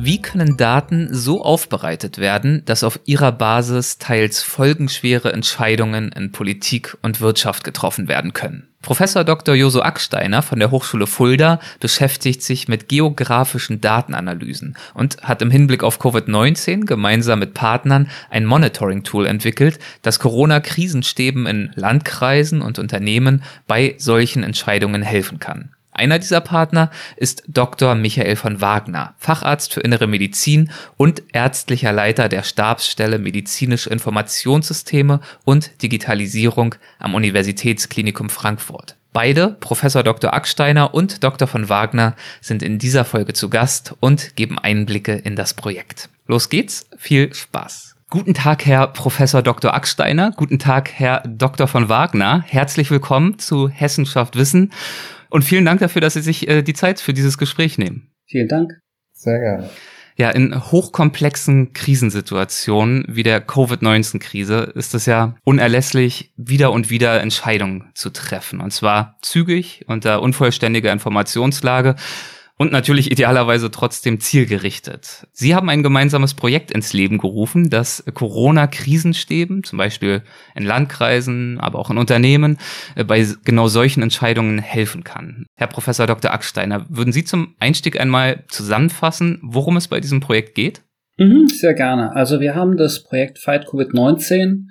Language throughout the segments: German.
Wie können Daten so aufbereitet werden, dass auf ihrer Basis teils folgenschwere Entscheidungen in Politik und Wirtschaft getroffen werden können? Professor Dr. Joso Acksteiner von der Hochschule Fulda beschäftigt sich mit geografischen Datenanalysen und hat im Hinblick auf Covid-19 gemeinsam mit Partnern ein Monitoring-Tool entwickelt, das Corona-Krisenstäben in Landkreisen und Unternehmen bei solchen Entscheidungen helfen kann. Einer dieser Partner ist Dr. Michael von Wagner, Facharzt für Innere Medizin und ärztlicher Leiter der Stabsstelle Medizinische Informationssysteme und Digitalisierung am Universitätsklinikum Frankfurt. Beide, Professor Dr. Acksteiner und Dr. von Wagner, sind in dieser Folge zu Gast und geben Einblicke in das Projekt. Los geht's, viel Spaß. Guten Tag, Herr Professor Dr. Acksteiner. Guten Tag, Herr Dr. von Wagner. Herzlich willkommen zu Hessenschaft Wissen. Und vielen Dank dafür, dass Sie sich äh, die Zeit für dieses Gespräch nehmen. Vielen Dank. Sehr gerne. Ja, in hochkomplexen Krisensituationen wie der Covid-19-Krise ist es ja unerlässlich, wieder und wieder Entscheidungen zu treffen. Und zwar zügig unter unvollständiger Informationslage und natürlich idealerweise trotzdem zielgerichtet. Sie haben ein gemeinsames Projekt ins Leben gerufen, das Corona-Krisenstäben, zum Beispiel in Landkreisen, aber auch in Unternehmen, äh, bei genau solchen Entscheidungen helfen kann. Herr Professor Dr. Acksteiner, würden Sie zum Einstieg einmal zusammenfassen, worum es bei diesem Projekt geht? Mhm, sehr gerne. Also wir haben das Projekt Fight Covid-19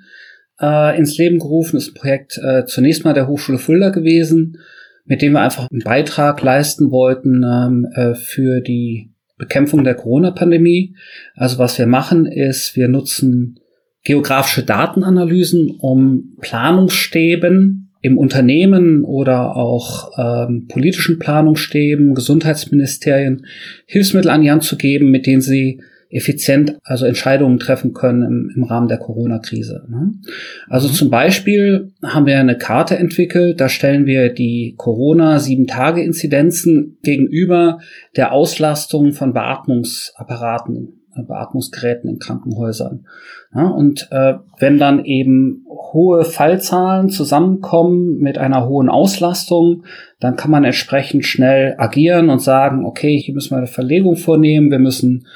äh, ins Leben gerufen. Das ist ein Projekt äh, zunächst mal der Hochschule Fulda gewesen mit dem wir einfach einen Beitrag leisten wollten ähm, äh, für die Bekämpfung der Corona-Pandemie. Also was wir machen ist, wir nutzen geografische Datenanalysen, um Planungsstäben im Unternehmen oder auch ähm, politischen Planungsstäben, Gesundheitsministerien Hilfsmittel an die Hand zu geben, mit denen sie effizient also Entscheidungen treffen können im, im Rahmen der Corona-Krise. Ne? Also mhm. zum Beispiel haben wir eine Karte entwickelt, da stellen wir die Corona-Sieben-Tage-Inzidenzen gegenüber der Auslastung von Beatmungsapparaten äh, Beatmungsgeräten in Krankenhäusern. Ja, und äh, wenn dann eben hohe Fallzahlen zusammenkommen mit einer hohen Auslastung, dann kann man entsprechend schnell agieren und sagen, okay, hier müssen wir eine Verlegung vornehmen, wir müssen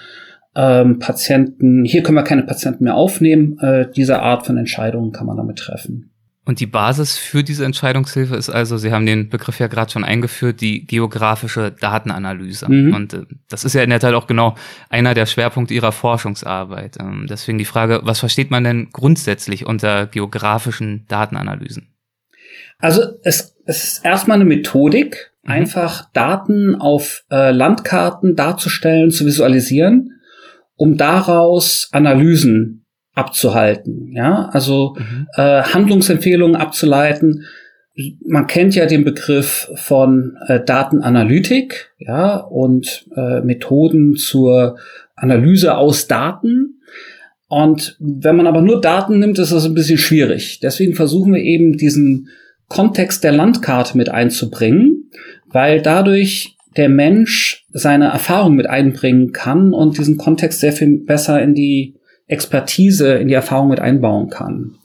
ähm, Patienten, hier können wir keine Patienten mehr aufnehmen. Äh, diese Art von Entscheidungen kann man damit treffen. Und die Basis für diese Entscheidungshilfe ist also, Sie haben den Begriff ja gerade schon eingeführt, die geografische Datenanalyse. Mhm. Und äh, das ist ja in der Tat auch genau einer der Schwerpunkte Ihrer Forschungsarbeit. Ähm, deswegen die Frage, was versteht man denn grundsätzlich unter geografischen Datenanalysen? Also es, es ist erstmal eine Methodik, mhm. einfach Daten auf äh, Landkarten darzustellen, zu visualisieren um daraus Analysen abzuhalten, ja, also mhm. äh, Handlungsempfehlungen abzuleiten. Man kennt ja den Begriff von äh, Datenanalytik, ja, und äh, Methoden zur Analyse aus Daten. Und wenn man aber nur Daten nimmt, ist das ein bisschen schwierig. Deswegen versuchen wir eben diesen Kontext der Landkarte mit einzubringen, weil dadurch der Mensch seine Erfahrung mit einbringen kann und diesen Kontext sehr viel besser in die Expertise, in die Erfahrung mit einbauen kann.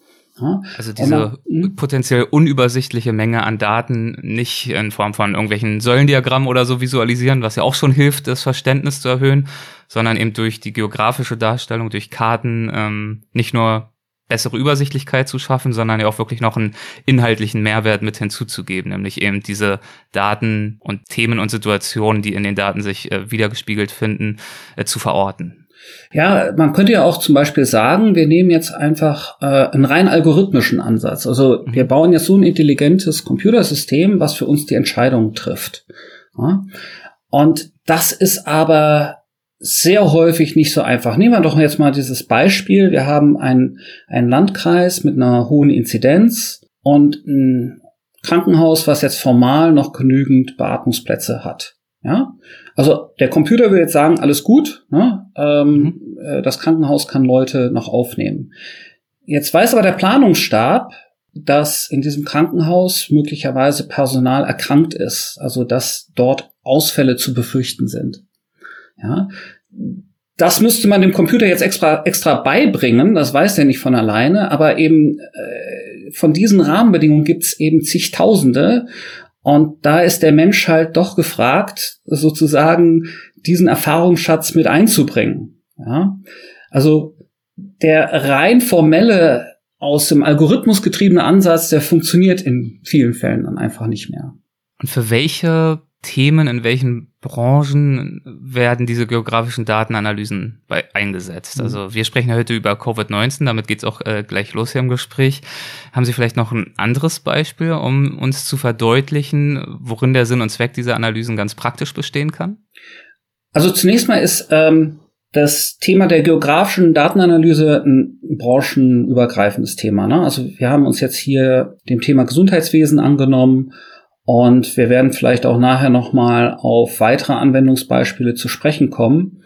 Ja? Also diese dann, hm? potenziell unübersichtliche Menge an Daten nicht in Form von irgendwelchen Säulendiagrammen oder so visualisieren, was ja auch schon hilft, das Verständnis zu erhöhen, sondern eben durch die geografische Darstellung, durch Karten ähm, nicht nur bessere Übersichtlichkeit zu schaffen, sondern ja auch wirklich noch einen inhaltlichen Mehrwert mit hinzuzugeben, nämlich eben diese Daten und Themen und Situationen, die in den Daten sich äh, wiedergespiegelt finden, äh, zu verorten. Ja, man könnte ja auch zum Beispiel sagen, wir nehmen jetzt einfach äh, einen rein algorithmischen Ansatz. Also mhm. wir bauen jetzt so ein intelligentes Computersystem, was für uns die Entscheidung trifft. Ja? Und das ist aber sehr häufig nicht so einfach. Nehmen wir doch jetzt mal dieses Beispiel. Wir haben ein, einen Landkreis mit einer hohen Inzidenz und ein Krankenhaus, was jetzt formal noch genügend Beatmungsplätze hat. Ja, also der Computer will jetzt sagen, alles gut, ne? ähm, mhm. Äh, das Krankenhaus kann Leute noch aufnehmen. Jetzt weiß aber der Planungsstab, dass in diesem Krankenhaus möglicherweise Personal erkrankt ist, also dass dort Ausfälle zu befürchten sind. Ja, das müsste man dem Computer jetzt extra, extra beibringen, das weiß der nicht von alleine, aber eben äh, von diesen Rahmenbedingungen gibt's eben zigtausende. Und da ist der Mensch halt doch gefragt, sozusagen diesen Erfahrungsschatz mit einzubringen. Ja? Also der rein formelle, aus dem Algorithmus getriebene Ansatz, der funktioniert in vielen Fällen dann einfach nicht mehr. Und für welche Themen, in welchen Branchen werden diese geografischen Datenanalysen bei, eingesetzt? Mhm. Also wir sprechen heute über Covid-19, damit geht's auch äh, gleich los hier im Gespräch. Haben Sie vielleicht noch ein anderes Beispiel, um uns zu verdeutlichen, worin der Sinn und Zweck dieser Analysen ganz praktisch bestehen kann? Also zunächst mal ist ähm, das Thema der geografischen Datenanalyse ein branchenübergreifendes Thema. Ne? Also wir haben uns jetzt hier dem Thema Gesundheitswesen angenommen und wir werden vielleicht auch nachher nochmal auf weitere Anwendungsbeispiele zu sprechen kommen.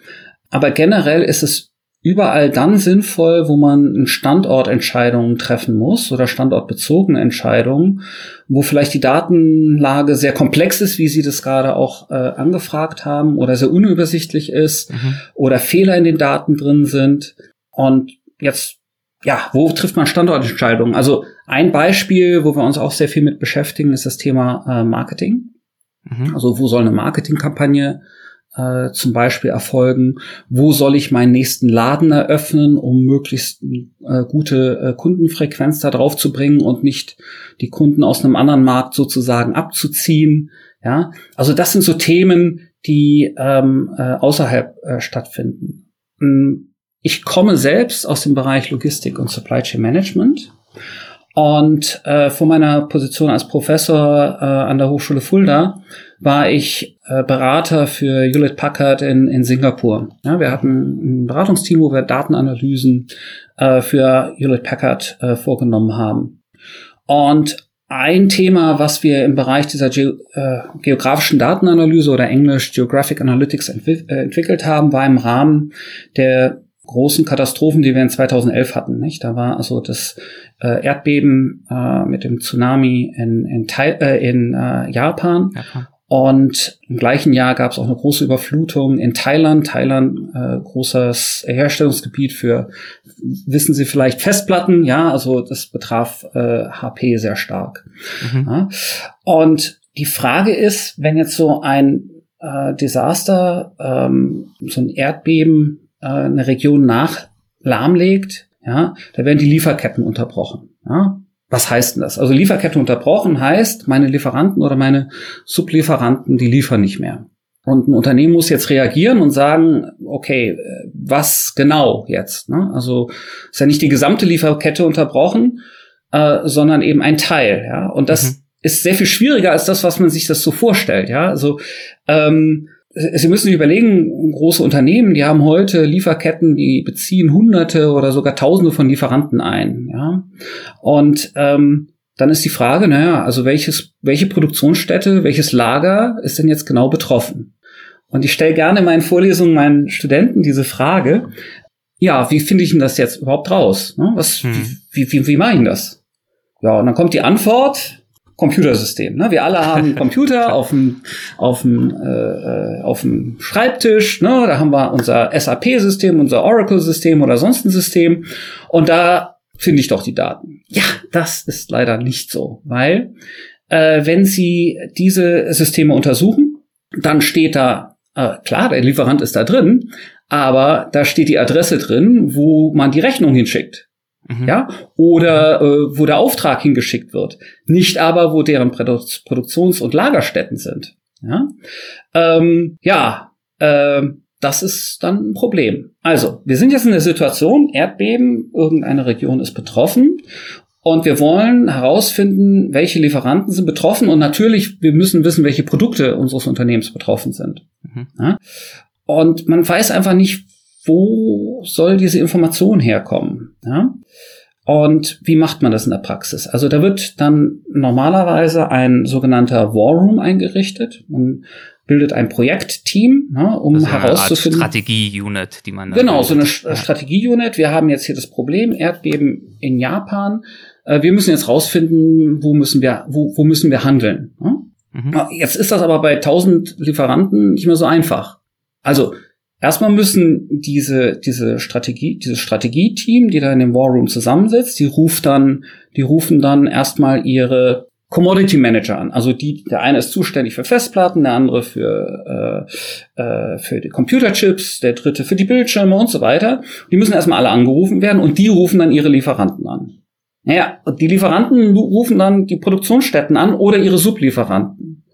Aber generell ist es überall dann sinnvoll, wo man Standortentscheidungen treffen muss oder standortbezogene Entscheidungen, wo vielleicht die Datenlage sehr komplex ist, wie Sie das gerade auch äh, angefragt haben, oder sehr unübersichtlich ist mhm. oder Fehler in den Daten drin sind. Und jetzt ja, wo trifft man Standortentscheidungen? Also ein Beispiel, wo wir uns auch sehr viel mit beschäftigen, ist das Thema äh, Marketing. Mhm. Also wo soll eine Marketingkampagne äh, zum Beispiel erfolgen? Wo soll ich meinen nächsten Laden eröffnen, um möglichst äh, gute äh, Kundenfrequenz da drauf zu bringen und nicht die Kunden aus einem anderen Markt sozusagen abzuziehen? Ja, also das sind so Themen, die ähm, äh, außerhalb äh, stattfinden. Hm, ich komme selbst aus dem Bereich Logistik und Supply Chain Management. Und äh, vor meiner Position als Professor äh, an der Hochschule Fulda war ich äh, Berater für Hewlett Packard in, in Singapur. Ja, wir hatten ein Beratungsteam, wo wir Datenanalysen äh, für Hewlett Packard äh, vorgenommen haben. Und ein Thema, was wir im Bereich dieser Ge äh, geografischen Datenanalyse oder Englisch Geographic Analytics entwi äh, entwickelt haben, war im Rahmen der großen Katastrophen, die wir in 2011 hatten. Nicht? Da war also das äh, Erdbeben äh, mit dem Tsunami in, in, Thai äh, in äh, Japan. Japan. Und im gleichen Jahr gab es auch eine große Überflutung in Thailand. Thailand, äh, großes Herstellungsgebiet für, wissen Sie vielleicht, Festplatten. Ja, also das betraf äh, HP sehr stark. Mhm. Ja. Und die Frage ist, wenn jetzt so ein äh, Desaster, ähm, so ein Erdbeben äh, eine Region nach lahmlegt, ja, da werden die Lieferketten unterbrochen. Ja. Was heißt denn das? Also Lieferkette unterbrochen heißt, meine Lieferanten oder meine Sublieferanten, die liefern nicht mehr. Und ein Unternehmen muss jetzt reagieren und sagen, okay, was genau jetzt? Ne? Also ist ja nicht die gesamte Lieferkette unterbrochen, äh, sondern eben ein Teil. Ja? Und das mhm. ist sehr viel schwieriger als das, was man sich das so vorstellt. Ja, also ähm, Sie müssen sich überlegen, große Unternehmen, die haben heute Lieferketten, die beziehen Hunderte oder sogar Tausende von Lieferanten ein. Ja? Und ähm, dann ist die Frage, naja, also welches, welche Produktionsstätte, welches Lager ist denn jetzt genau betroffen? Und ich stelle gerne in meinen Vorlesungen meinen Studenten diese Frage, ja, wie finde ich denn das jetzt überhaupt raus? Ne? Was, hm. wie, wie, wie mache ich das? Ja, und dann kommt die Antwort, Computersystem. Ne? Wir alle haben einen Computer auf dem, auf dem, äh, äh, auf dem Schreibtisch. Ne? Da haben wir unser SAP-System, unser Oracle-System oder sonst ein System. Und da finde ich doch die Daten. Ja, das ist leider nicht so, weil äh, wenn Sie diese Systeme untersuchen, dann steht da, äh, klar, der Lieferant ist da drin, aber da steht die Adresse drin, wo man die Rechnung hinschickt. Mhm. Ja, oder äh, wo der Auftrag hingeschickt wird, nicht aber, wo deren Produ Produktions- und Lagerstätten sind. Ja, ähm, ja äh, das ist dann ein Problem. Also, wir sind jetzt in der Situation, Erdbeben, irgendeine Region ist betroffen und wir wollen herausfinden, welche Lieferanten sind betroffen und natürlich, wir müssen wissen, welche Produkte unseres Unternehmens betroffen sind. Mhm. Ja? Und man weiß einfach nicht, wo soll diese Information herkommen? Ja? Und wie macht man das in der Praxis? Also da wird dann normalerweise ein sogenannter War Room eingerichtet. Man bildet ein Projektteam, ne, um also herauszufinden. Strategie-Unit, die man. Genau, so eine ja. Strategie-Unit. Wir haben jetzt hier das Problem Erdbeben in Japan. Äh, wir müssen jetzt rausfinden, wo müssen wir, wo, wo müssen wir handeln. Ne? Mhm. Jetzt ist das aber bei 1000 Lieferanten nicht mehr so einfach. Also Erstmal müssen diese, diese Strategie, dieses Strategieteam, die da in dem War Room zusammensitzt, die ruft dann, die rufen dann erstmal ihre Commodity Manager an. Also die, der eine ist zuständig für Festplatten, der andere für, äh, äh, für die Computerchips, der dritte für die Bildschirme und so weiter. Die müssen erstmal alle angerufen werden und die rufen dann ihre Lieferanten an. Naja, die Lieferanten rufen dann die Produktionsstätten an oder ihre Sublieferanten.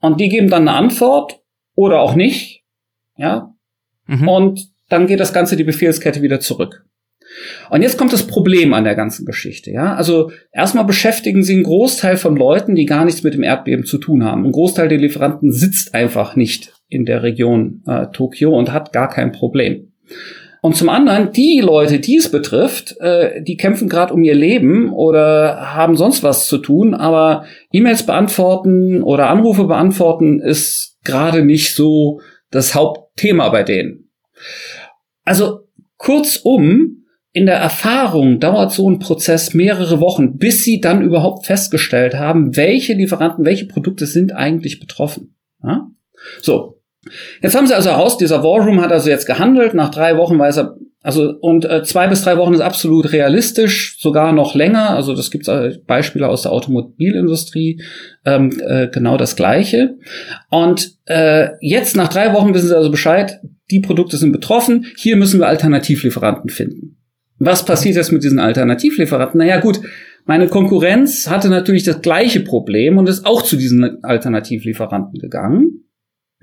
Und die geben dann eine Antwort oder auch nicht. Ja, Mhm. Und dann geht das Ganze die Befehlskette wieder zurück. Und jetzt kommt das Problem an der ganzen Geschichte, ja. Also erstmal beschäftigen sie einen Großteil von Leuten, die gar nichts mit dem Erdbeben zu tun haben. Ein Großteil der Lieferanten sitzt einfach nicht in der Region äh, Tokio und hat gar kein Problem. Und zum anderen, die Leute, die es betrifft, äh, die kämpfen gerade um ihr Leben oder haben sonst was zu tun, aber E-Mails beantworten oder Anrufe beantworten ist gerade nicht so das Hauptthema bei denen. Also kurzum, in der Erfahrung dauert so ein Prozess mehrere Wochen, bis sie dann überhaupt festgestellt haben, welche Lieferanten, welche Produkte sind eigentlich betroffen. Ja? So. Jetzt haben sie also raus, dieser War Room hat also jetzt gehandelt, nach drei Wochen weiß er, also und äh, zwei bis drei Wochen ist absolut realistisch, sogar noch länger. Also das gibt äh, Beispiele aus der Automobilindustrie, ähm, äh, genau das gleiche. Und äh, jetzt nach drei Wochen wissen Sie also Bescheid, die Produkte sind betroffen, hier müssen wir Alternativlieferanten finden. Was passiert jetzt mit diesen Alternativlieferanten? Naja gut, meine Konkurrenz hatte natürlich das gleiche Problem und ist auch zu diesen Alternativlieferanten gegangen.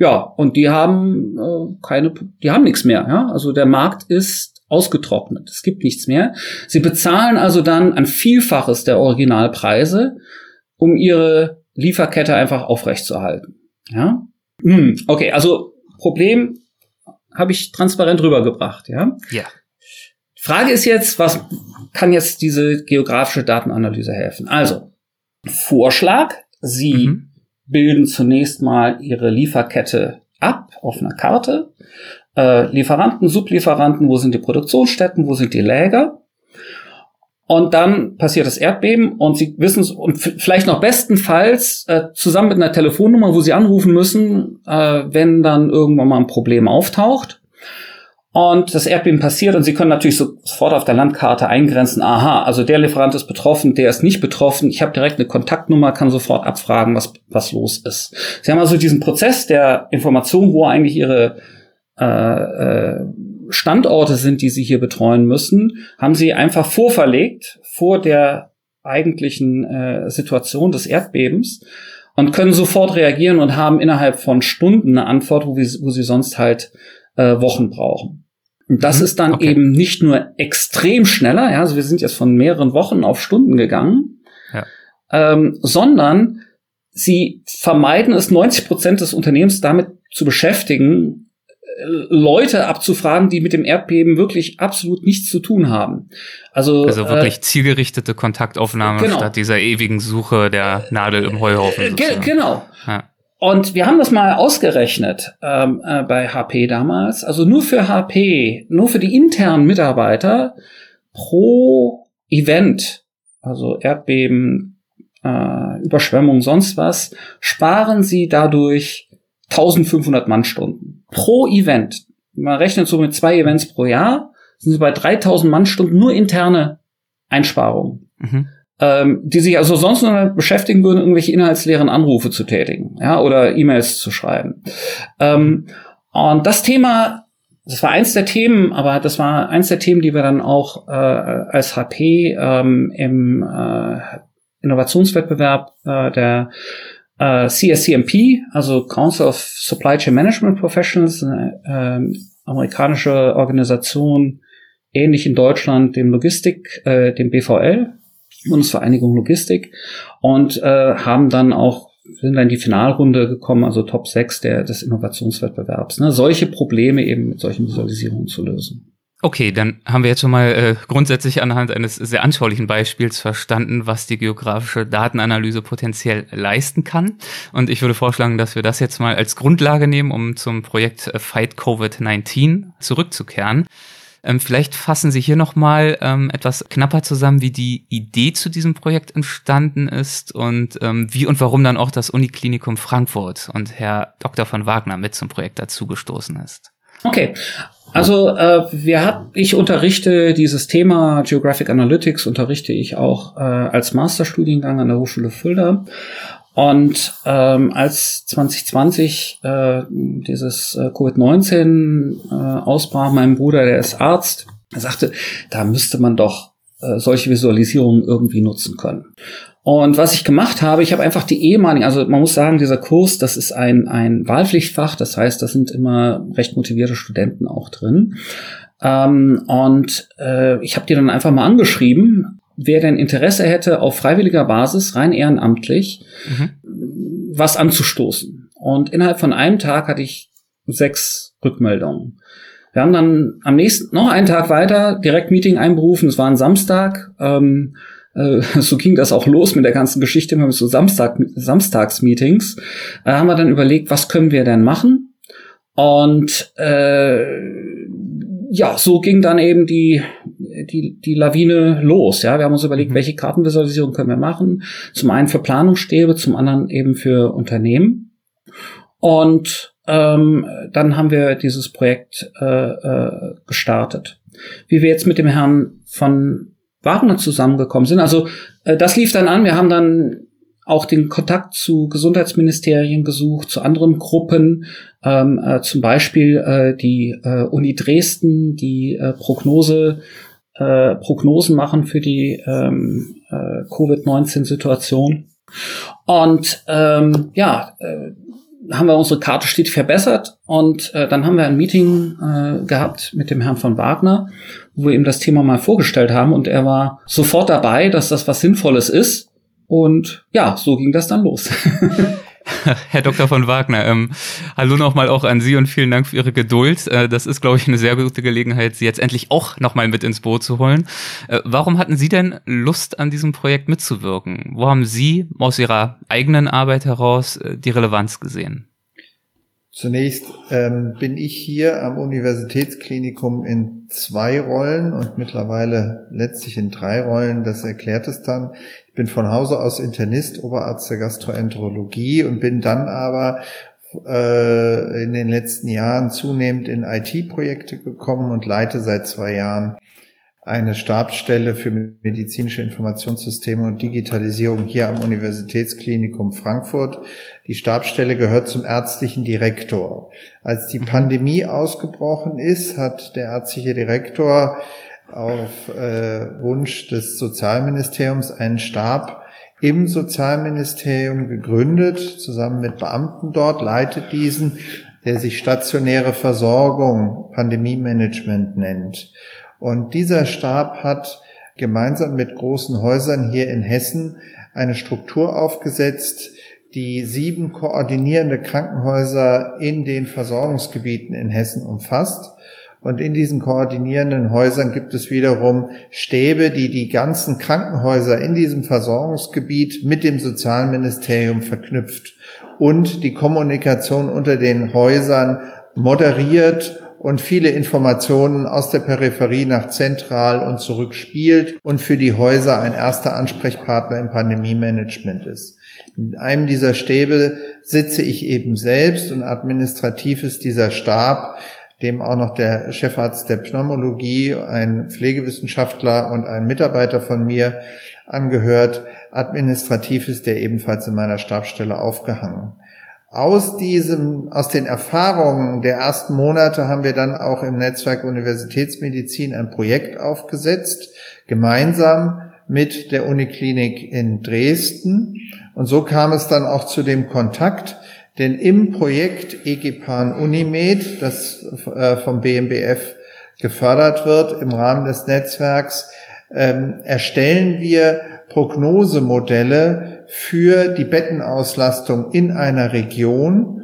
Ja, und die haben äh, keine, die haben nichts mehr. Ja? Also der Markt ist ausgetrocknet. Es gibt nichts mehr. Sie bezahlen also dann ein Vielfaches der Originalpreise, um ihre Lieferkette einfach aufrechtzuerhalten. Ja? Hm, okay, also Problem habe ich transparent rübergebracht. Ja. Ja. Frage ist jetzt, was kann jetzt diese geografische Datenanalyse helfen? Also Vorschlag: Sie mhm bilden zunächst mal ihre Lieferkette ab auf einer Karte. Äh, Lieferanten, Sublieferanten, wo sind die Produktionsstätten, wo sind die Läger? Und dann passiert das Erdbeben und sie wissen es, und vielleicht noch bestenfalls äh, zusammen mit einer Telefonnummer, wo sie anrufen müssen, äh, wenn dann irgendwann mal ein Problem auftaucht. Und das Erdbeben passiert und Sie können natürlich sofort auf der Landkarte eingrenzen, aha, also der Lieferant ist betroffen, der ist nicht betroffen. Ich habe direkt eine Kontaktnummer, kann sofort abfragen, was, was los ist. Sie haben also diesen Prozess der Information, wo eigentlich Ihre äh, äh, Standorte sind, die Sie hier betreuen müssen, haben Sie einfach vorverlegt vor der eigentlichen äh, Situation des Erdbebens und können sofort reagieren und haben innerhalb von Stunden eine Antwort, wo, wir, wo Sie sonst halt äh, Wochen brauchen. Und das mhm. ist dann okay. eben nicht nur extrem schneller, ja, also wir sind jetzt von mehreren Wochen auf Stunden gegangen, ja. ähm, sondern sie vermeiden es, 90 Prozent des Unternehmens damit zu beschäftigen, Leute abzufragen, die mit dem Erdbeben wirklich absolut nichts zu tun haben. Also, also wirklich äh, zielgerichtete Kontaktaufnahme genau. statt dieser ewigen Suche der Nadel im Heuhaufen. Äh, ge genau. Ja. Und wir haben das mal ausgerechnet ähm, äh, bei HP damals. Also nur für HP, nur für die internen Mitarbeiter pro Event, also Erdbeben, äh, Überschwemmung, sonst was, sparen sie dadurch 1500 Mannstunden pro Event. Man rechnet so mit zwei Events pro Jahr, sind sie bei 3000 Mannstunden nur interne Einsparungen. Mhm ähm, die sich also sonst nur beschäftigen würden, irgendwelche inhaltsleeren Anrufe zu tätigen, ja, oder E-Mails zu schreiben. Ähm, und das Thema, das war eins der Themen, aber das war eins der Themen, die wir dann auch äh, als HP ähm, im äh, Innovationswettbewerb äh, der äh, CSCMP, also Council of Supply Chain Management Professionals, eine äh, amerikanische Organisation, ähnlich in Deutschland dem Logistik, äh, dem BVL, Bundesvereinigung Logistik und äh, haben dann auch sind dann in die Finalrunde gekommen, also Top 6 der, des Innovationswettbewerbs. Ne? Solche Probleme eben mit solchen Visualisierungen zu lösen. Okay, dann haben wir jetzt schon mal äh, grundsätzlich anhand eines sehr anschaulichen Beispiels verstanden, was die geografische Datenanalyse potenziell leisten kann. Und ich würde vorschlagen, dass wir das jetzt mal als Grundlage nehmen, um zum Projekt äh, Fight COVID-19 zurückzukehren. Ähm, vielleicht fassen Sie hier nochmal ähm, etwas knapper zusammen, wie die Idee zu diesem Projekt entstanden ist und ähm, wie und warum dann auch das Uniklinikum Frankfurt und Herr Dr. von Wagner mit zum Projekt dazugestoßen ist. Okay, also äh, wir hat, ich unterrichte dieses Thema Geographic Analytics, unterrichte ich auch äh, als Masterstudiengang an der Hochschule Fulda. Und ähm, als 2020 äh, dieses äh, Covid-19 äh, ausbrach, mein Bruder, der ist Arzt, er sagte, da müsste man doch äh, solche Visualisierungen irgendwie nutzen können. Und was ich gemacht habe, ich habe einfach die ehemaligen, also man muss sagen, dieser Kurs, das ist ein, ein Wahlpflichtfach, das heißt, da sind immer recht motivierte Studenten auch drin. Ähm, und äh, ich habe die dann einfach mal angeschrieben, wer denn Interesse hätte, auf freiwilliger Basis, rein ehrenamtlich, mhm. was anzustoßen. Und innerhalb von einem Tag hatte ich sechs Rückmeldungen. Wir haben dann am nächsten, noch einen Tag weiter, direkt Meeting einberufen, es war ein Samstag, ähm, äh, so ging das auch los mit der ganzen Geschichte, wir haben so Samstag, Samstagsmeetings, äh, haben wir dann überlegt, was können wir denn machen? Und äh, ja, so ging dann eben die, die, die Lawine los. Ja, wir haben uns überlegt, mhm. welche Kartenvisualisierung können wir machen. Zum einen für Planungsstäbe, zum anderen eben für Unternehmen. Und ähm, dann haben wir dieses Projekt äh, äh, gestartet. Wie wir jetzt mit dem Herrn von Wagner zusammengekommen sind. Also äh, das lief dann an. Wir haben dann auch den Kontakt zu Gesundheitsministerien gesucht, zu anderen Gruppen, ähm, äh, zum Beispiel äh, die äh, Uni Dresden, die äh, Prognose, äh, Prognosen machen für die ähm, äh, Covid-19-Situation. Und ähm, ja, äh, haben wir unsere Karte stetig verbessert und äh, dann haben wir ein Meeting äh, gehabt mit dem Herrn von Wagner, wo wir ihm das Thema mal vorgestellt haben und er war sofort dabei, dass das was Sinnvolles ist. Und ja, so ging das dann los. Herr Dr. von Wagner, ähm, hallo nochmal auch an Sie und vielen Dank für Ihre Geduld. Äh, das ist, glaube ich, eine sehr gute Gelegenheit, Sie jetzt endlich auch nochmal mit ins Boot zu holen. Äh, warum hatten Sie denn Lust, an diesem Projekt mitzuwirken? Wo haben Sie aus Ihrer eigenen Arbeit heraus äh, die Relevanz gesehen? Zunächst ähm, bin ich hier am Universitätsklinikum in zwei Rollen und mittlerweile letztlich in drei Rollen. Das erklärt es dann. Ich bin von Hause aus Internist, Oberarzt der Gastroenterologie und bin dann aber äh, in den letzten Jahren zunehmend in IT-Projekte gekommen und leite seit zwei Jahren eine Stabsstelle für medizinische Informationssysteme und Digitalisierung hier am Universitätsklinikum Frankfurt. Die Stabsstelle gehört zum ärztlichen Direktor. Als die Pandemie ausgebrochen ist, hat der ärztliche Direktor auf äh, Wunsch des Sozialministeriums einen Stab im Sozialministerium gegründet, zusammen mit Beamten dort, leitet diesen, der sich stationäre Versorgung, Pandemie-Management nennt. Und dieser Stab hat gemeinsam mit großen Häusern hier in Hessen eine Struktur aufgesetzt, die sieben koordinierende Krankenhäuser in den Versorgungsgebieten in Hessen umfasst. Und in diesen koordinierenden Häusern gibt es wiederum Stäbe, die die ganzen Krankenhäuser in diesem Versorgungsgebiet mit dem Sozialministerium verknüpft und die Kommunikation unter den Häusern moderiert und viele Informationen aus der Peripherie nach zentral und zurück spielt und für die Häuser ein erster Ansprechpartner im Pandemie-Management ist. In einem dieser Stäbe sitze ich eben selbst und administrativ ist dieser Stab, dem auch noch der Chefarzt der Pneumologie, ein Pflegewissenschaftler und ein Mitarbeiter von mir angehört. Administrativ ist der ebenfalls in meiner Stabstelle aufgehangen. Aus diesem, aus den Erfahrungen der ersten Monate haben wir dann auch im Netzwerk Universitätsmedizin ein Projekt aufgesetzt, gemeinsam mit der Uniklinik in Dresden. Und so kam es dann auch zu dem Kontakt, denn im Projekt EGPAN Unimed, das äh, vom BMBF gefördert wird im Rahmen des Netzwerks, ähm, erstellen wir Prognosemodelle für die Bettenauslastung in einer Region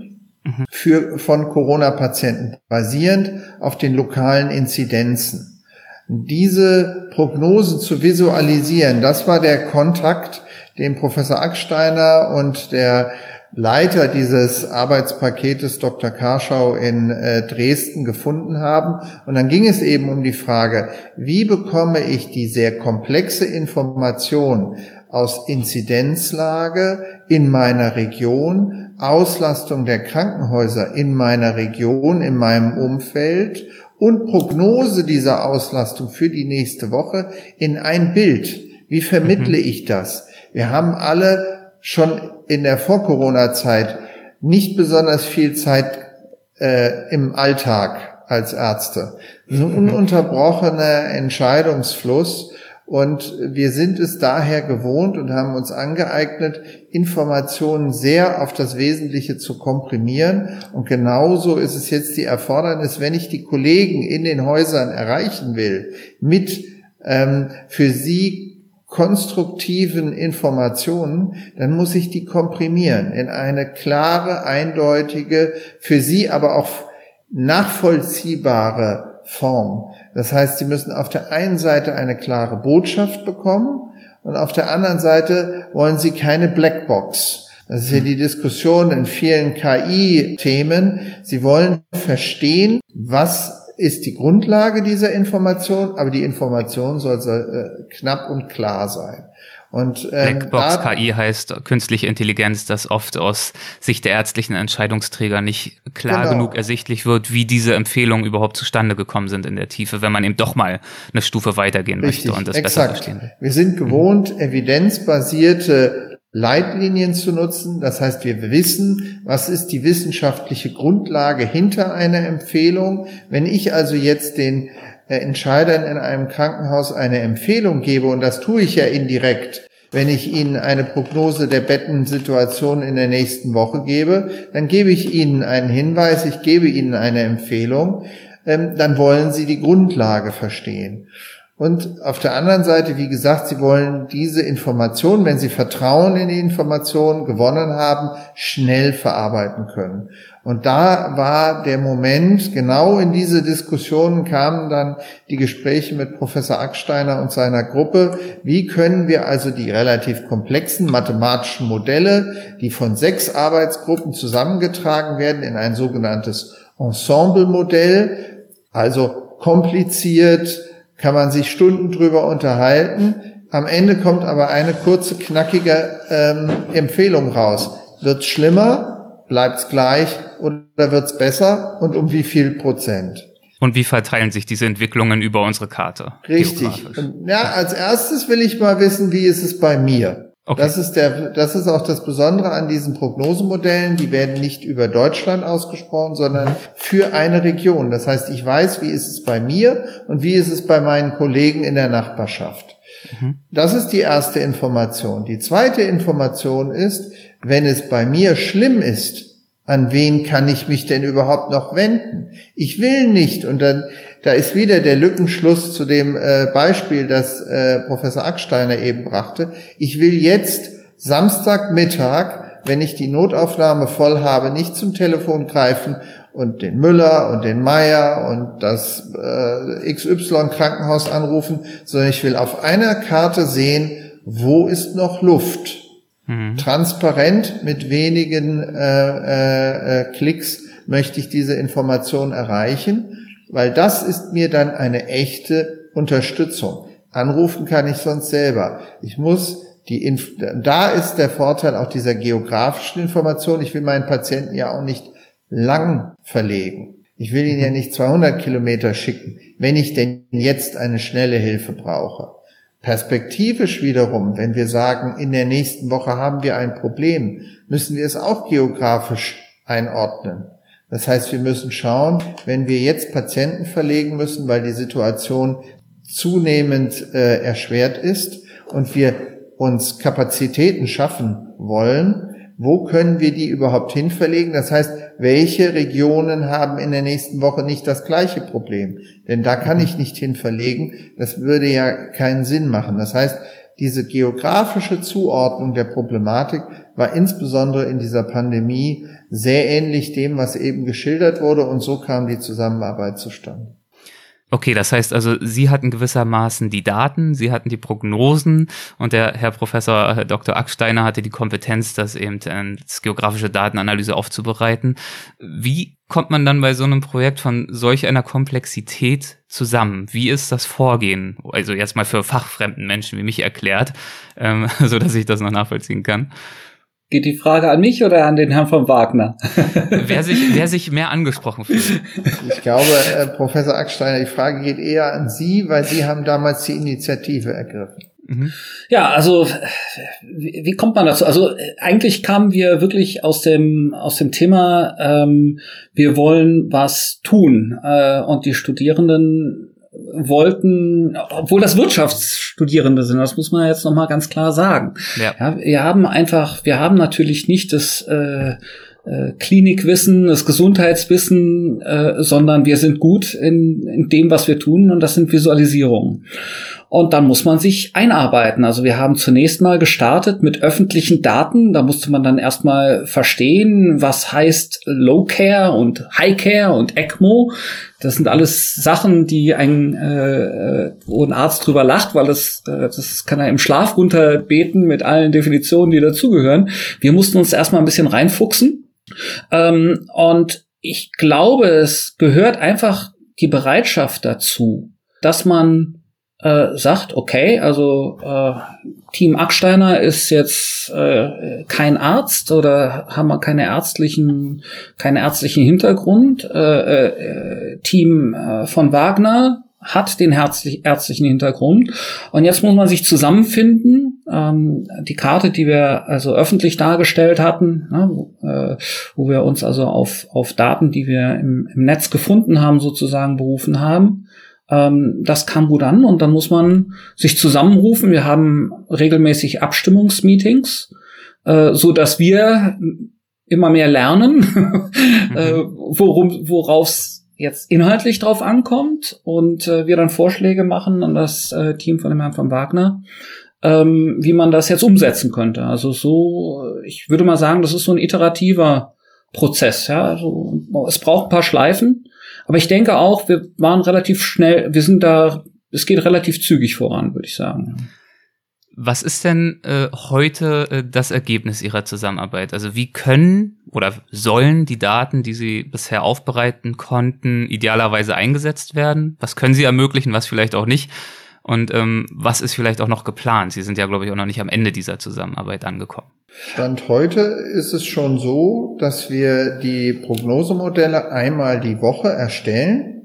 für, von Corona-Patienten basierend auf den lokalen Inzidenzen. Diese Prognosen zu visualisieren, das war der Kontakt, den Professor Acksteiner und der Leiter dieses Arbeitspaketes Dr. Karschau in äh, Dresden gefunden haben. Und dann ging es eben um die Frage, wie bekomme ich die sehr komplexe Information aus Inzidenzlage in meiner Region Auslastung der Krankenhäuser in meiner Region, in meinem Umfeld und Prognose dieser Auslastung für die nächste Woche in ein Bild. Wie vermittle mhm. ich das? Wir haben alle schon in der Vor-Corona-Zeit nicht besonders viel Zeit äh, im Alltag als Ärzte. So ein mhm. ununterbrochener Entscheidungsfluss. Und wir sind es daher gewohnt und haben uns angeeignet, Informationen sehr auf das Wesentliche zu komprimieren. Und genauso ist es jetzt die Erfordernis, wenn ich die Kollegen in den Häusern erreichen will, mit ähm, für sie konstruktiven Informationen, dann muss ich die komprimieren in eine klare, eindeutige, für sie aber auch nachvollziehbare Form. Das heißt, sie müssen auf der einen Seite eine klare Botschaft bekommen und auf der anderen Seite wollen sie keine Blackbox. Das ist ja die Diskussion in vielen KI-Themen. Sie wollen verstehen, was ist die Grundlage dieser Information, aber die Information soll äh, knapp und klar sein. Und, ähm, Blackbox KI heißt künstliche Intelligenz, dass oft aus Sicht der ärztlichen Entscheidungsträger nicht klar genau. genug ersichtlich wird, wie diese Empfehlungen überhaupt zustande gekommen sind in der Tiefe, wenn man eben doch mal eine Stufe weitergehen Richtig, möchte und das exakt. besser verstehen. Wir sind gewohnt, mhm. evidenzbasierte Leitlinien zu nutzen. Das heißt, wir wissen, was ist die wissenschaftliche Grundlage hinter einer Empfehlung. Wenn ich also jetzt den äh, Entscheidern in einem Krankenhaus eine Empfehlung gebe, und das tue ich ja indirekt, wenn ich Ihnen eine Prognose der Bettensituation in der nächsten Woche gebe, dann gebe ich Ihnen einen Hinweis, ich gebe Ihnen eine Empfehlung, ähm, dann wollen Sie die Grundlage verstehen. Und auf der anderen Seite, wie gesagt, sie wollen diese Informationen, wenn sie Vertrauen in die Informationen gewonnen haben, schnell verarbeiten können. Und da war der Moment, genau in diese Diskussionen kamen dann die Gespräche mit Professor Acksteiner und seiner Gruppe. Wie können wir also die relativ komplexen mathematischen Modelle, die von sechs Arbeitsgruppen zusammengetragen werden, in ein sogenanntes Ensemble-Modell, also kompliziert, kann man sich Stunden drüber unterhalten. Am Ende kommt aber eine kurze, knackige ähm, Empfehlung raus. Wird's schlimmer? Bleibt's gleich? Oder wird's besser? Und um wie viel Prozent? Und wie verteilen sich diese Entwicklungen über unsere Karte? Richtig. Ja, als erstes will ich mal wissen, wie ist es bei mir? Okay. Das ist der, das ist auch das Besondere an diesen Prognosemodellen. Die werden nicht über Deutschland ausgesprochen, sondern für eine Region. Das heißt, ich weiß, wie ist es bei mir und wie ist es bei meinen Kollegen in der Nachbarschaft. Mhm. Das ist die erste Information. Die zweite Information ist, wenn es bei mir schlimm ist, an wen kann ich mich denn überhaupt noch wenden? Ich will nicht. Und dann, da ist wieder der Lückenschluss zu dem äh, Beispiel, das äh, Professor Acksteiner eben brachte. Ich will jetzt Samstagmittag, wenn ich die Notaufnahme voll habe, nicht zum Telefon greifen und den Müller und den Meier und das äh, XY Krankenhaus anrufen, sondern ich will auf einer Karte sehen, wo ist noch Luft Mhm. Transparent mit wenigen äh, äh, äh, Klicks möchte ich diese Information erreichen, weil das ist mir dann eine echte Unterstützung. Anrufen kann ich sonst selber. Ich muss die Inf da ist der Vorteil auch dieser geografischen Information. Ich will meinen Patienten ja auch nicht lang verlegen. Ich will ihn ja nicht 200 Kilometer schicken, wenn ich denn jetzt eine schnelle Hilfe brauche. Perspektivisch wiederum, wenn wir sagen, in der nächsten Woche haben wir ein Problem, müssen wir es auch geografisch einordnen. Das heißt, wir müssen schauen, wenn wir jetzt Patienten verlegen müssen, weil die Situation zunehmend äh, erschwert ist und wir uns Kapazitäten schaffen wollen, wo können wir die überhaupt hinverlegen? Das heißt, welche Regionen haben in der nächsten Woche nicht das gleiche Problem? Denn da kann ich nicht hinverlegen. Das würde ja keinen Sinn machen. Das heißt, diese geografische Zuordnung der Problematik war insbesondere in dieser Pandemie sehr ähnlich dem, was eben geschildert wurde. Und so kam die Zusammenarbeit zustande. Okay, das heißt also, Sie hatten gewissermaßen die Daten, Sie hatten die Prognosen und der Herr Professor Dr. Acksteiner hatte die Kompetenz, das eben als geografische Datenanalyse aufzubereiten. Wie kommt man dann bei so einem Projekt von solch einer Komplexität zusammen? Wie ist das Vorgehen? Also jetzt mal für fachfremden Menschen wie mich erklärt, ähm, so dass ich das noch nachvollziehen kann. Geht die Frage an mich oder an den Herrn von Wagner? wer, sich, wer sich mehr angesprochen fühlt. Ich glaube, äh, Professor Acksteiner, die Frage geht eher an Sie, weil Sie haben damals die Initiative ergriffen. Mhm. Ja, also wie, wie, kommt man dazu? Also eigentlich kamen wir wirklich aus dem aus dem Thema, ähm, wir wollen was tun äh, und die Studierenden wollten, obwohl das Wirtschaftsstudierende sind, das muss man jetzt noch mal ganz klar sagen. Ja. ja wir haben einfach, wir haben natürlich nicht das äh, äh, Klinikwissen, das Gesundheitswissen, äh, sondern wir sind gut in, in dem, was wir tun, und das sind Visualisierungen. Und dann muss man sich einarbeiten. Also wir haben zunächst mal gestartet mit öffentlichen Daten. Da musste man dann erstmal verstehen, was heißt Low Care und High Care und ECMO. Das sind alles Sachen, die ein, äh, wo ein Arzt drüber lacht, weil das, äh, das kann er im Schlaf runterbeten mit allen Definitionen, die dazugehören. Wir mussten uns erstmal ein bisschen reinfuchsen. Ähm, und ich glaube, es gehört einfach die Bereitschaft dazu, dass man äh, sagt, okay, also äh, Team Acksteiner ist jetzt äh, kein Arzt oder haben wir keine ärztlichen, keinen ärztlichen Hintergrund. Äh, äh, Team äh, von Wagner hat den ärztlichen Hintergrund. Und jetzt muss man sich zusammenfinden. Ähm, die Karte, die wir also öffentlich dargestellt hatten, ne, wo, äh, wo wir uns also auf, auf Daten, die wir im, im Netz gefunden haben, sozusagen berufen haben, ähm, das kam gut an und dann muss man sich zusammenrufen. Wir haben regelmäßig Abstimmungsmeetings, äh, so dass wir immer mehr lernen, äh, mhm. worum, worauf jetzt inhaltlich drauf ankommt und äh, wir dann Vorschläge machen an das äh, Team von dem Herrn von Wagner, ähm, wie man das jetzt umsetzen könnte. Also so, ich würde mal sagen, das ist so ein iterativer Prozess. Ja, also es braucht ein paar Schleifen, aber ich denke auch, wir waren relativ schnell, wir sind da, es geht relativ zügig voran, würde ich sagen. Was ist denn äh, heute äh, das Ergebnis Ihrer Zusammenarbeit? Also wie können oder sollen die Daten, die Sie bisher aufbereiten konnten, idealerweise eingesetzt werden? Was können Sie ermöglichen, was vielleicht auch nicht? Und ähm, was ist vielleicht auch noch geplant? Sie sind ja, glaube ich, auch noch nicht am Ende dieser Zusammenarbeit angekommen. Stand heute ist es schon so, dass wir die Prognosemodelle einmal die Woche erstellen.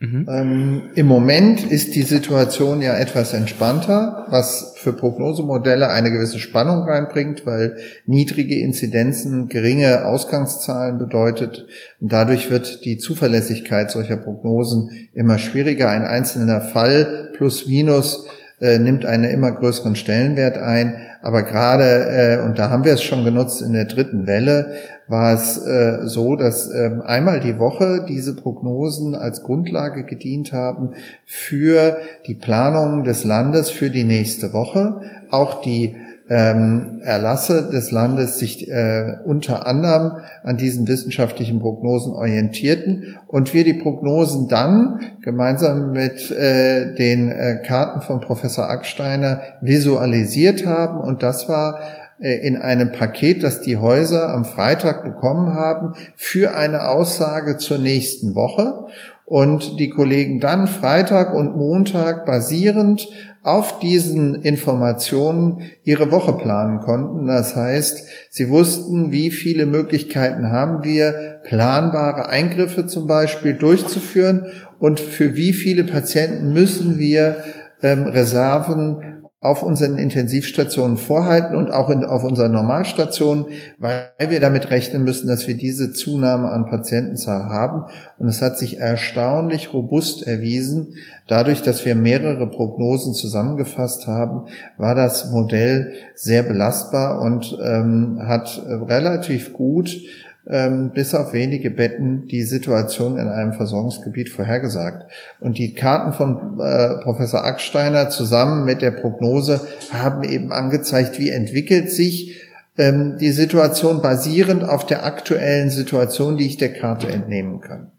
Mhm. Ähm, Im Moment ist die Situation ja etwas entspannter, was für Prognosemodelle eine gewisse Spannung reinbringt, weil niedrige Inzidenzen geringe Ausgangszahlen bedeutet. Und dadurch wird die Zuverlässigkeit solcher Prognosen immer schwieriger. Ein einzelner Fall plus minus äh, nimmt einen immer größeren Stellenwert ein. Aber gerade, äh, und da haben wir es schon genutzt in der dritten Welle, war es äh, so, dass äh, einmal die Woche diese Prognosen als Grundlage gedient haben für die Planung des Landes für die nächste Woche, auch die ähm, Erlasse des Landes sich äh, unter anderem an diesen wissenschaftlichen Prognosen orientierten und wir die Prognosen dann gemeinsam mit äh, den äh, Karten von Professor Acksteiner visualisiert haben. Und das war in einem Paket, das die Häuser am Freitag bekommen haben, für eine Aussage zur nächsten Woche und die Kollegen dann Freitag und Montag basierend auf diesen Informationen ihre Woche planen konnten. Das heißt, sie wussten, wie viele Möglichkeiten haben wir, planbare Eingriffe zum Beispiel durchzuführen und für wie viele Patienten müssen wir ähm, Reserven auf unseren Intensivstationen vorhalten und auch in, auf unseren Normalstationen, weil wir damit rechnen müssen, dass wir diese Zunahme an Patientenzahl haben. Und es hat sich erstaunlich robust erwiesen. Dadurch, dass wir mehrere Prognosen zusammengefasst haben, war das Modell sehr belastbar und ähm, hat relativ gut ähm, bis auf wenige Betten die Situation in einem Versorgungsgebiet vorhergesagt. Und die Karten von äh, Professor Acksteiner zusammen mit der Prognose haben eben angezeigt, wie entwickelt sich ähm, die Situation basierend auf der aktuellen Situation, die ich der Karte entnehmen kann.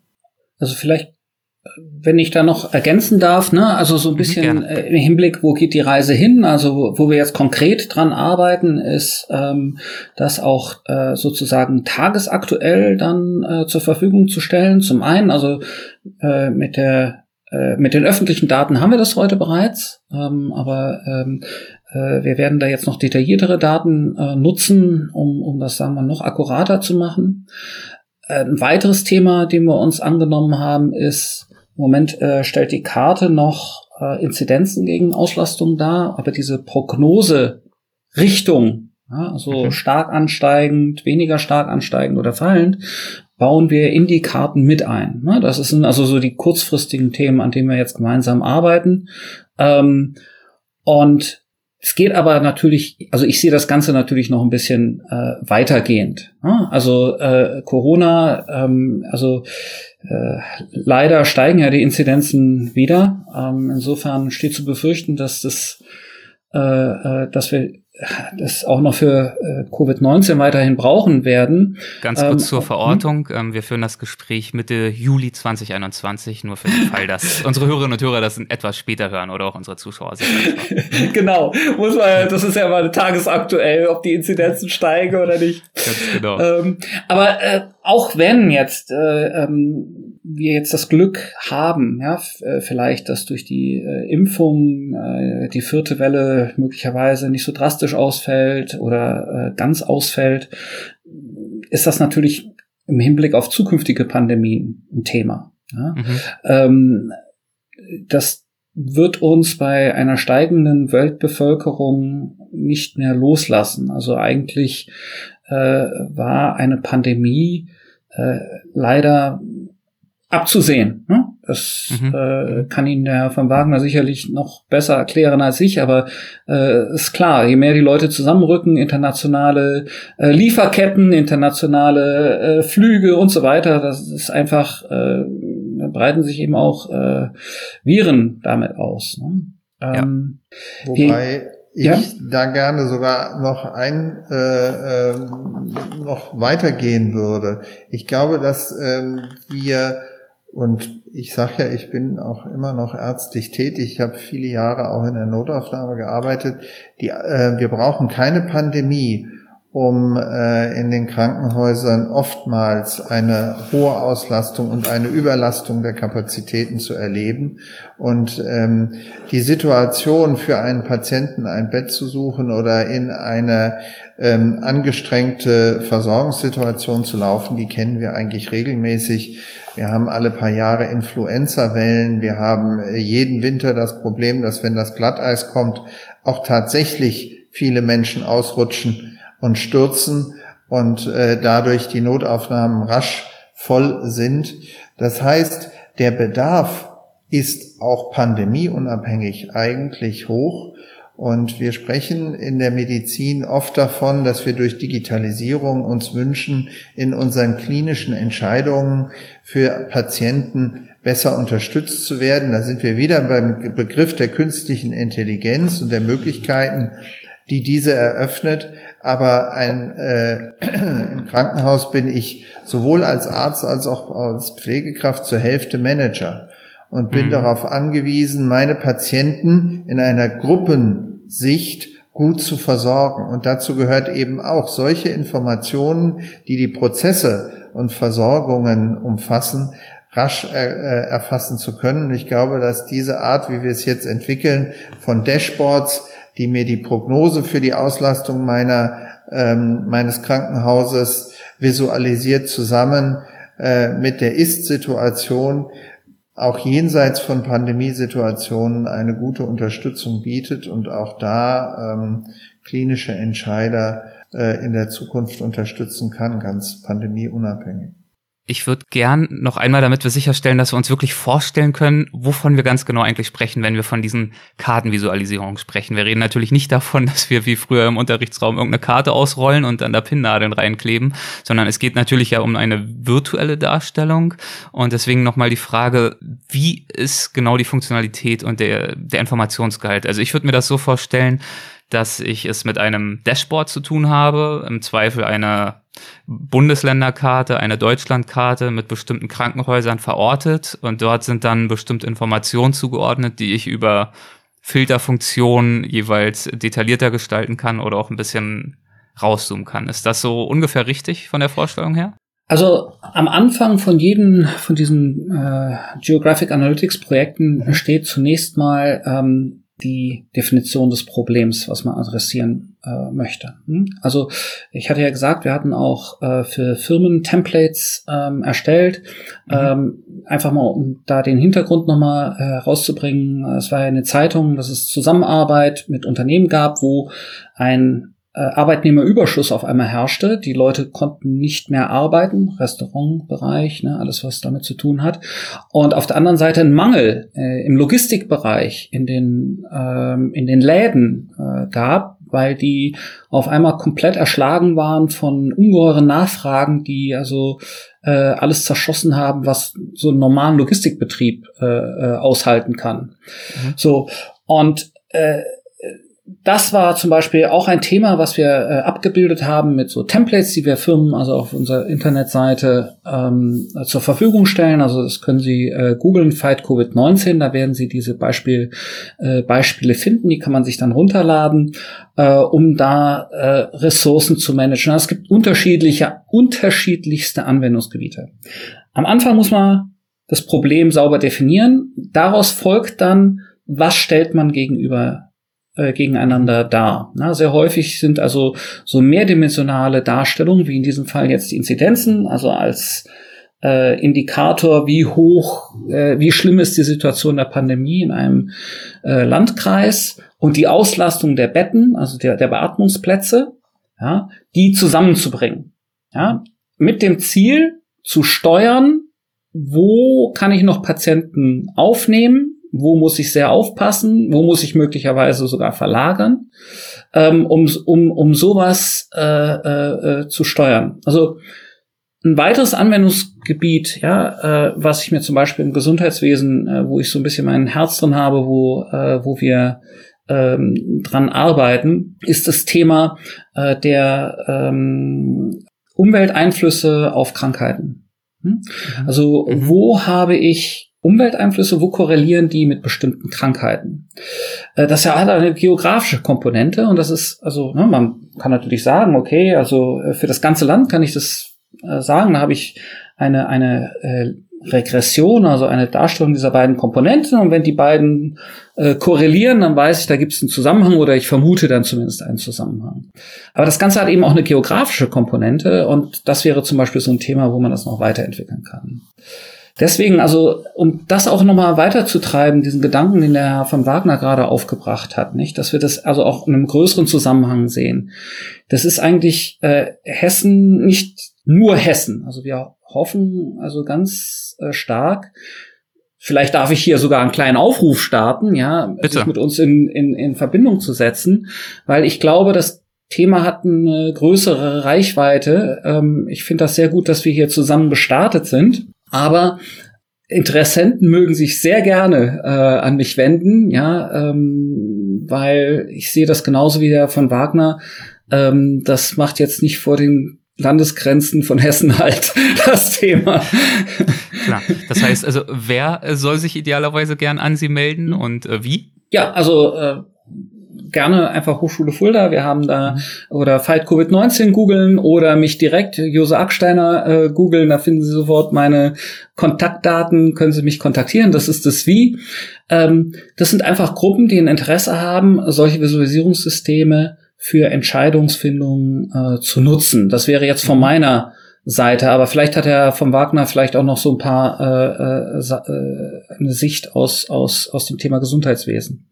Also vielleicht wenn ich da noch ergänzen darf, ne, also so ein mhm, bisschen äh, im Hinblick, wo geht die Reise hin? Also wo, wo wir jetzt konkret dran arbeiten, ist ähm, das auch äh, sozusagen tagesaktuell dann äh, zur Verfügung zu stellen. Zum einen, also äh, mit der äh, mit den öffentlichen Daten haben wir das heute bereits, ähm, aber ähm, äh, wir werden da jetzt noch detailliertere Daten äh, nutzen, um, um das, sagen wir, noch akkurater zu machen. Äh, ein weiteres Thema, dem wir uns angenommen haben, ist, im Moment äh, stellt die Karte noch äh, Inzidenzen gegen Auslastung dar, aber diese Prognose Richtung, ja, also mhm. stark ansteigend, weniger stark ansteigend oder fallend, bauen wir in die Karten mit ein. Ne? Das sind also so die kurzfristigen Themen, an denen wir jetzt gemeinsam arbeiten. Ähm, und es geht aber natürlich, also ich sehe das Ganze natürlich noch ein bisschen äh, weitergehend. Ne? Also äh, Corona, ähm, also äh, leider steigen ja die Inzidenzen wieder. Ähm, insofern steht zu befürchten, dass das, äh, äh, dass wir das auch noch für äh, Covid-19 weiterhin brauchen werden. Ganz kurz ähm, zur Verortung. Ähm, wir führen das Gespräch Mitte Juli 2021, nur für den Fall, dass unsere Hörerinnen und Hörer das etwas später hören oder auch unsere Zuschauer. genau, muss man, das ist ja mal tagesaktuell, ob die Inzidenzen steigen oder nicht. Ganz genau. Ähm, aber äh, auch wenn jetzt äh, ähm, wir jetzt das Glück haben, ja, äh, vielleicht, dass durch die äh, Impfung äh, die vierte Welle möglicherweise nicht so drastisch ausfällt oder äh, ganz ausfällt, ist das natürlich im Hinblick auf zukünftige Pandemien ein Thema. Ja? Mhm. Ähm, das wird uns bei einer steigenden Weltbevölkerung nicht mehr loslassen. Also eigentlich äh, war eine Pandemie äh, leider abzusehen. Ne? Das mhm. äh, kann Ihnen der Herr von Wagner sicherlich noch besser erklären als ich, aber äh, ist klar, je mehr die Leute zusammenrücken, internationale äh, Lieferketten, internationale äh, Flüge und so weiter, das ist einfach, äh, breiten sich eben auch äh, Viren damit aus. Ne? Ähm, ja. Wobei ich ja? da gerne sogar noch ein äh, äh, noch weitergehen würde. Ich glaube, dass ähm, wir und ich sage ja, ich bin auch immer noch ärztlich tätig. Ich habe viele Jahre auch in der Notaufnahme gearbeitet. Die, äh, wir brauchen keine Pandemie, um äh, in den Krankenhäusern oftmals eine hohe Auslastung und eine Überlastung der Kapazitäten zu erleben. Und ähm, die Situation für einen Patienten ein Bett zu suchen oder in eine ähm, angestrengte Versorgungssituation zu laufen, die kennen wir eigentlich regelmäßig. Wir haben alle paar Jahre Influenza-Wellen. Wir haben äh, jeden Winter das Problem, dass wenn das Glatteis kommt, auch tatsächlich viele Menschen ausrutschen und stürzen und äh, dadurch die Notaufnahmen rasch voll sind. Das heißt, der Bedarf ist auch pandemieunabhängig eigentlich hoch. Und wir sprechen in der Medizin oft davon, dass wir durch Digitalisierung uns wünschen, in unseren klinischen Entscheidungen für Patienten besser unterstützt zu werden. Da sind wir wieder beim Begriff der künstlichen Intelligenz und der Möglichkeiten, die diese eröffnet. Aber ein, äh, im Krankenhaus bin ich sowohl als Arzt als auch als Pflegekraft zur Hälfte Manager und bin mhm. darauf angewiesen, meine Patienten in einer Gruppensicht gut zu versorgen. Und dazu gehört eben auch solche Informationen, die die Prozesse und Versorgungen umfassen, rasch äh, äh erfassen zu können. ich glaube, dass diese Art, wie wir es jetzt entwickeln, von Dashboards die mir die Prognose für die Auslastung meiner, ähm, meines Krankenhauses visualisiert zusammen äh, mit der Ist-Situation auch jenseits von Pandemiesituationen eine gute Unterstützung bietet und auch da ähm, klinische Entscheider äh, in der Zukunft unterstützen kann, ganz pandemieunabhängig. Ich würde gern noch einmal, damit wir sicherstellen, dass wir uns wirklich vorstellen können, wovon wir ganz genau eigentlich sprechen, wenn wir von diesen Kartenvisualisierungen sprechen. Wir reden natürlich nicht davon, dass wir wie früher im Unterrichtsraum irgendeine Karte ausrollen und dann da Pinnnadeln reinkleben, sondern es geht natürlich ja um eine virtuelle Darstellung. Und deswegen nochmal die Frage, wie ist genau die Funktionalität und der, der Informationsgehalt? Also ich würde mir das so vorstellen, dass ich es mit einem Dashboard zu tun habe, im Zweifel eine Bundesländerkarte, eine Deutschlandkarte mit bestimmten Krankenhäusern verortet und dort sind dann bestimmte Informationen zugeordnet, die ich über Filterfunktionen jeweils detaillierter gestalten kann oder auch ein bisschen rauszoomen kann. Ist das so ungefähr richtig von der Vorstellung her? Also am Anfang von jedem von diesen äh, Geographic Analytics Projekten steht zunächst mal ähm, die Definition des Problems, was man adressieren äh, möchte. Hm? Also ich hatte ja gesagt, wir hatten auch äh, für Firmen Templates ähm, erstellt, mhm. ähm, einfach mal um da den Hintergrund nochmal äh, herauszubringen. Es war ja eine Zeitung, dass es Zusammenarbeit mit Unternehmen gab, wo ein äh, Arbeitnehmerüberschuss auf einmal herrschte. Die Leute konnten nicht mehr arbeiten, Restaurantbereich, ne, alles was damit zu tun hat. Und auf der anderen Seite ein Mangel äh, im Logistikbereich, in den ähm, in den Läden äh, gab, weil die auf einmal komplett erschlagen waren von ungeheuren Nachfragen, die also äh, alles zerschossen haben, was so einen normalen Logistikbetrieb äh, äh, aushalten kann. Mhm. So und äh, das war zum Beispiel auch ein Thema, was wir äh, abgebildet haben mit so Templates, die wir Firmen also auf unserer Internetseite ähm, zur Verfügung stellen. Also das können Sie äh, googeln, Fight Covid-19, da werden Sie diese Beispiel, äh, Beispiele finden, die kann man sich dann runterladen, äh, um da äh, Ressourcen zu managen. Also es gibt unterschiedliche, unterschiedlichste Anwendungsgebiete. Am Anfang muss man das Problem sauber definieren. Daraus folgt dann, was stellt man gegenüber äh, gegeneinander dar. Na, sehr häufig sind also so mehrdimensionale Darstellungen, wie in diesem Fall jetzt die Inzidenzen, also als äh, Indikator, wie hoch, äh, wie schlimm ist die Situation der Pandemie in einem äh, Landkreis und die Auslastung der Betten, also der, der Beatmungsplätze, ja, die zusammenzubringen. Ja, mit dem Ziel zu steuern, wo kann ich noch Patienten aufnehmen, wo muss ich sehr aufpassen, wo muss ich möglicherweise sogar verlagern, ähm, um, um, um sowas äh, äh, äh, zu steuern. Also ein weiteres Anwendungsgebiet, ja, äh, was ich mir zum Beispiel im Gesundheitswesen, äh, wo ich so ein bisschen mein Herz drin habe, wo, äh, wo wir ähm, dran arbeiten, ist das Thema äh, der ähm, Umwelteinflüsse auf Krankheiten. Hm? Mhm. Also mhm. wo habe ich Umwelteinflüsse, wo korrelieren die mit bestimmten Krankheiten? Äh, das hat eine geografische Komponente und das ist, also ne, man kann natürlich sagen, okay, also äh, für das ganze Land kann ich das äh, sagen, da habe ich eine, eine Regression, also eine Darstellung dieser beiden Komponenten und wenn die beiden korrelieren, dann weiß ich, da gibt es einen Zusammenhang oder ich vermute dann zumindest einen Zusammenhang. Aber das Ganze hat eben auch eine geografische Komponente und das wäre zum Beispiel so ein Thema, wo man das noch weiterentwickeln kann. Deswegen, also, um das auch nochmal weiterzutreiben, diesen Gedanken, den der Herr von Wagner gerade aufgebracht hat, nicht, dass wir das also auch in einem größeren Zusammenhang sehen. Das ist eigentlich äh, Hessen nicht nur Hessen. Also wir hoffen also ganz äh, stark, Vielleicht darf ich hier sogar einen kleinen Aufruf starten, ja, Bitte. sich mit uns in, in, in Verbindung zu setzen, weil ich glaube, das Thema hat eine größere Reichweite. Ähm, ich finde das sehr gut, dass wir hier zusammen gestartet sind. Aber Interessenten mögen sich sehr gerne äh, an mich wenden, ja, ähm, weil ich sehe das genauso wie der von Wagner. Ähm, das macht jetzt nicht vor den Landesgrenzen von Hessen halt das Thema. Klar. Das heißt also, wer soll sich idealerweise gern an Sie melden und äh, wie? Ja, also äh, gerne einfach Hochschule Fulda. Wir haben da mhm. oder Fight Covid-19 googeln oder mich direkt Jose Acksteiner äh, googeln. Da finden Sie sofort meine Kontaktdaten, können Sie mich kontaktieren. Das ist das Wie. Ähm, das sind einfach Gruppen, die ein Interesse haben, solche Visualisierungssysteme für Entscheidungsfindung äh, zu nutzen. Das wäre jetzt von mhm. meiner Seite, aber vielleicht hat er vom Wagner vielleicht auch noch so ein paar äh, äh, äh eine Sicht aus aus aus dem Thema Gesundheitswesen.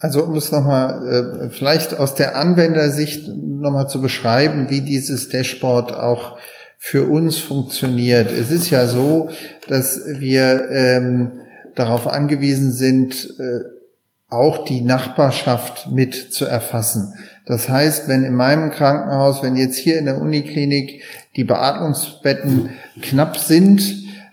Also um es nochmal äh, vielleicht aus der Anwendersicht nochmal zu beschreiben, wie dieses Dashboard auch für uns funktioniert. Es ist ja so, dass wir ähm, darauf angewiesen sind, äh, auch die Nachbarschaft mit zu erfassen. Das heißt, wenn in meinem Krankenhaus, wenn jetzt hier in der Uniklinik die Beatmungsbetten knapp sind,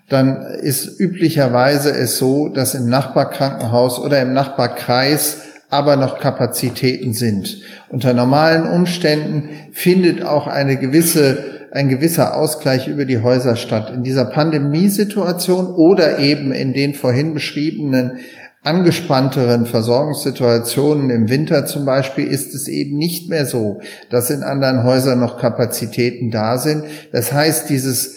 dann ist üblicherweise es so, dass im Nachbarkrankenhaus oder im Nachbarkreis aber noch Kapazitäten sind. Unter normalen Umständen findet auch eine gewisse, ein gewisser Ausgleich über die Häuser statt. In dieser Pandemiesituation oder eben in den vorhin beschriebenen angespannteren Versorgungssituationen im Winter zum Beispiel ist es eben nicht mehr so, dass in anderen Häusern noch Kapazitäten da sind. Das heißt, dieses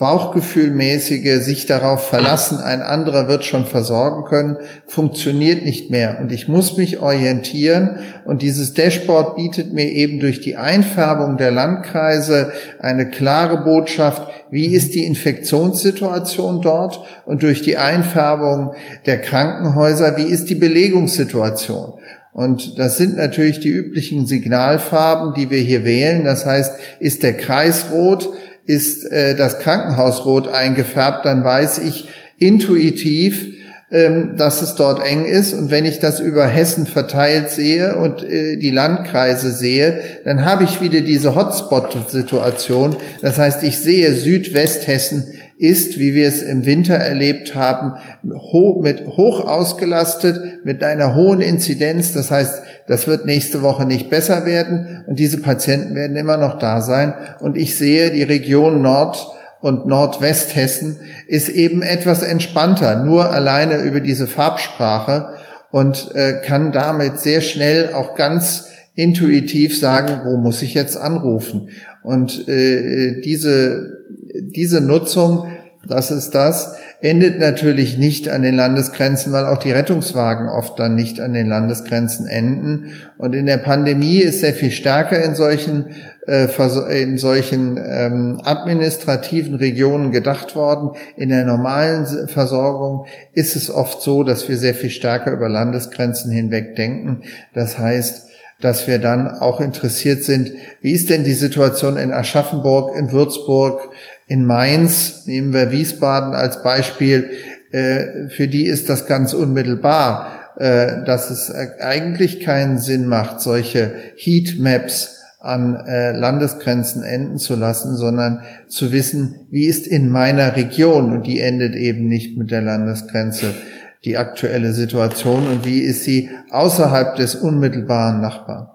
Bauchgefühlmäßige sich darauf verlassen, ein anderer wird schon versorgen können, funktioniert nicht mehr. Und ich muss mich orientieren. Und dieses Dashboard bietet mir eben durch die Einfärbung der Landkreise eine klare Botschaft, wie ist die Infektionssituation dort und durch die Einfärbung der Krankenhäuser, wie ist die Belegungssituation. Und das sind natürlich die üblichen Signalfarben, die wir hier wählen. Das heißt, ist der Kreis rot, ist äh, das Krankenhaus rot eingefärbt, dann weiß ich intuitiv, ähm, dass es dort eng ist. Und wenn ich das über Hessen verteilt sehe und äh, die Landkreise sehe, dann habe ich wieder diese Hotspot-Situation. Das heißt, ich sehe Südwesthessen ist, wie wir es im Winter erlebt haben, ho mit hoch ausgelastet, mit einer hohen Inzidenz. Das heißt, das wird nächste Woche nicht besser werden und diese Patienten werden immer noch da sein. Und ich sehe, die Region Nord und Nordwesthessen ist eben etwas entspannter, nur alleine über diese Farbsprache und äh, kann damit sehr schnell auch ganz intuitiv sagen, wo muss ich jetzt anrufen? Und äh, diese diese Nutzung, das ist das, endet natürlich nicht an den Landesgrenzen, weil auch die Rettungswagen oft dann nicht an den Landesgrenzen enden. Und in der Pandemie ist sehr viel stärker in solchen äh, in solchen ähm, administrativen Regionen gedacht worden. In der normalen Versorgung ist es oft so, dass wir sehr viel stärker über Landesgrenzen hinweg denken. Das heißt, dass wir dann auch interessiert sind, wie ist denn die Situation in Aschaffenburg, in Würzburg, in Mainz, nehmen wir Wiesbaden als Beispiel, äh, für die ist das ganz unmittelbar, äh, dass es eigentlich keinen Sinn macht, solche Heatmaps an äh, Landesgrenzen enden zu lassen, sondern zu wissen, wie ist in meiner Region, und die endet eben nicht mit der Landesgrenze, die aktuelle Situation und wie ist sie außerhalb des unmittelbaren Nachbarn.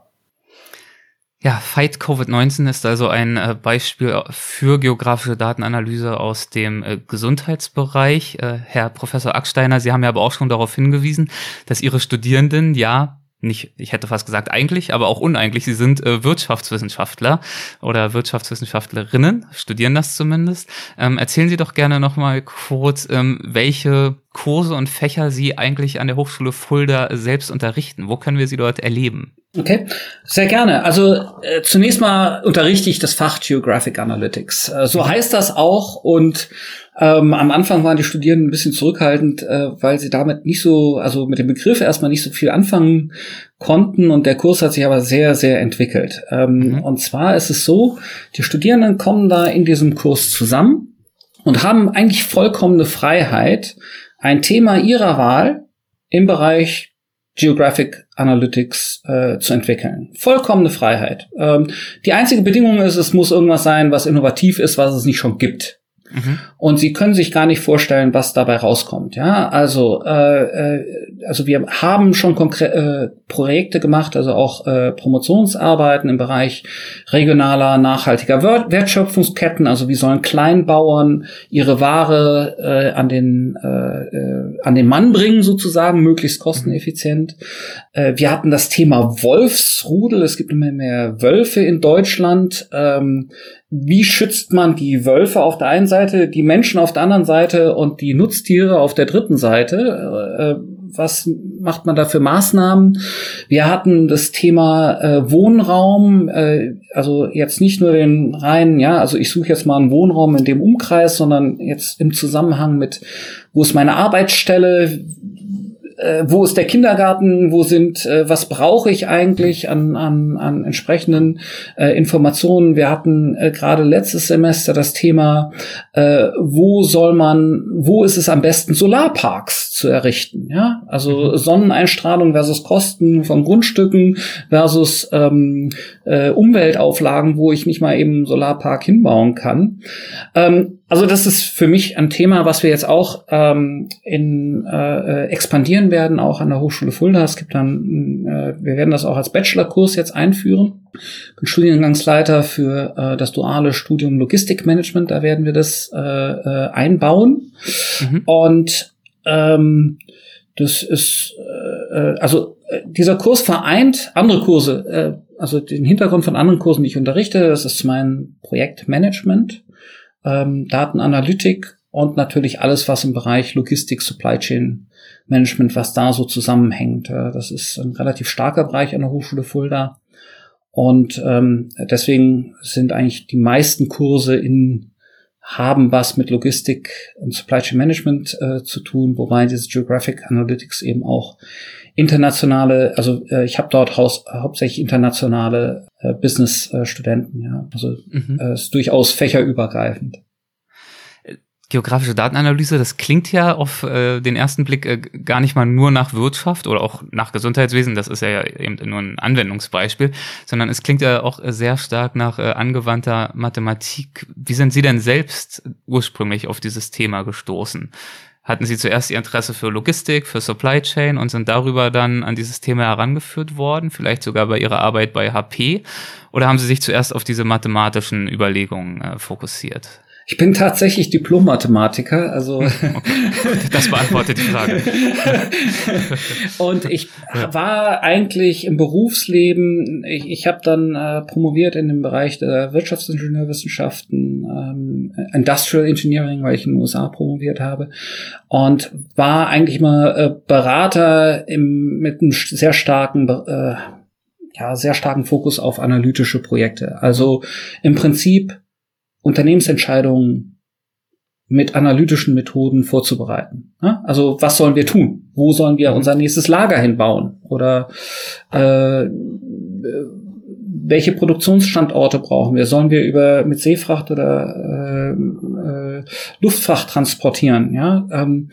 Ja, Fight Covid-19 ist also ein äh, Beispiel für geografische Datenanalyse aus dem äh, Gesundheitsbereich. Äh, Herr Professor Acksteiner, Sie haben ja aber auch schon darauf hingewiesen, dass Ihre Studierenden ja nicht, ich hätte fast gesagt eigentlich, aber auch uneigentlich, sie sind äh, Wirtschaftswissenschaftler oder Wirtschaftswissenschaftlerinnen, studieren das zumindest. Ähm, erzählen Sie doch gerne nochmal kurz, ähm, welche Kurse und Fächer Sie eigentlich an der Hochschule Fulda selbst unterrichten. Wo können wir Sie dort erleben? Okay, sehr gerne. Also äh, zunächst mal unterrichte ich das Fach Geographic Analytics. Äh, so heißt das auch und ähm, am Anfang waren die Studierenden ein bisschen zurückhaltend, äh, weil sie damit nicht so, also mit dem Begriff erstmal nicht so viel anfangen konnten und der Kurs hat sich aber sehr, sehr entwickelt. Ähm, mhm. Und zwar ist es so, die Studierenden kommen da in diesem Kurs zusammen und haben eigentlich vollkommene Freiheit, ein Thema ihrer Wahl im Bereich Geographic Analytics äh, zu entwickeln. Vollkommene Freiheit. Ähm, die einzige Bedingung ist, es muss irgendwas sein, was innovativ ist, was es nicht schon gibt. Mhm. Und sie können sich gar nicht vorstellen, was dabei rauskommt. Ja, also äh, äh, also wir haben schon konkrete äh, Projekte gemacht, also auch äh, Promotionsarbeiten im Bereich regionaler nachhaltiger Wertschöpfungsketten. Also wie sollen Kleinbauern ihre Ware äh, an den äh, äh, an den Mann bringen sozusagen, möglichst kosteneffizient. Äh, wir hatten das Thema Wolfsrudel. Es gibt immer mehr Wölfe in Deutschland. Ähm, wie schützt man die Wölfe auf der einen Seite, die Menschen auf der anderen Seite und die Nutztiere auf der dritten Seite? Äh, was macht man da für Maßnahmen? Wir hatten das Thema äh, Wohnraum, äh, also jetzt nicht nur den reinen, ja, also ich suche jetzt mal einen Wohnraum in dem Umkreis, sondern jetzt im Zusammenhang mit, wo ist meine Arbeitsstelle, äh, wo ist der Kindergarten, wo sind, äh, was brauche ich eigentlich an, an, an entsprechenden äh, Informationen. Wir hatten äh, gerade letztes Semester das Thema, äh, wo soll man, wo ist es am besten, Solarparks zu errichten. Ja, also mhm. Sonneneinstrahlung versus Kosten von Grundstücken versus ähm, äh, Umweltauflagen, wo ich nicht mal eben Solarpark hinbauen kann. Ähm, also das ist für mich ein Thema, was wir jetzt auch ähm, in, äh, expandieren werden, auch an der Hochschule Fulda. Es gibt dann, äh, wir werden das auch als Bachelorkurs jetzt einführen. Ich bin Studiengangsleiter für äh, das duale Studium Logistikmanagement. Da werden wir das äh, äh, einbauen. Mhm. Und ähm, das ist äh, äh also äh, dieser Kurs vereint andere Kurse, äh, also den Hintergrund von anderen Kursen, die ich unterrichte. Das ist mein Projektmanagement ähm, Datenanalytik und natürlich alles, was im Bereich Logistik, Supply Chain Management, was da so zusammenhängt. Äh, das ist ein relativ starker Bereich an der Hochschule Fulda. Und ähm, deswegen sind eigentlich die meisten Kurse in haben was mit Logistik und Supply Chain Management äh, zu tun, wobei diese Geographic Analytics eben auch internationale, also äh, ich habe dort haus, hauptsächlich internationale äh, Business-Studenten, ja. Also mhm. äh, ist durchaus fächerübergreifend. Geografische Datenanalyse, das klingt ja auf äh, den ersten Blick äh, gar nicht mal nur nach Wirtschaft oder auch nach Gesundheitswesen, das ist ja eben nur ein Anwendungsbeispiel, sondern es klingt ja auch sehr stark nach äh, angewandter Mathematik. Wie sind Sie denn selbst ursprünglich auf dieses Thema gestoßen? Hatten Sie zuerst Ihr Interesse für Logistik, für Supply Chain und sind darüber dann an dieses Thema herangeführt worden, vielleicht sogar bei Ihrer Arbeit bei HP? Oder haben Sie sich zuerst auf diese mathematischen Überlegungen äh, fokussiert? Ich bin tatsächlich Diplom-Mathematiker, also das beantwortet die Frage. und ich war eigentlich im Berufsleben, ich, ich habe dann äh, promoviert in dem Bereich der Wirtschaftsingenieurwissenschaften, ähm, Industrial Engineering, weil ich in den USA promoviert habe und war eigentlich mal äh, Berater im, mit einem sehr starken äh, ja, sehr starken Fokus auf analytische Projekte. Also im Prinzip Unternehmensentscheidungen mit analytischen Methoden vorzubereiten. Also was sollen wir tun? Wo sollen wir mhm. unser nächstes Lager hinbauen? Oder äh, welche Produktionsstandorte brauchen wir? Sollen wir über mit Seefracht oder äh, äh, Luftfracht transportieren? Ja, ähm,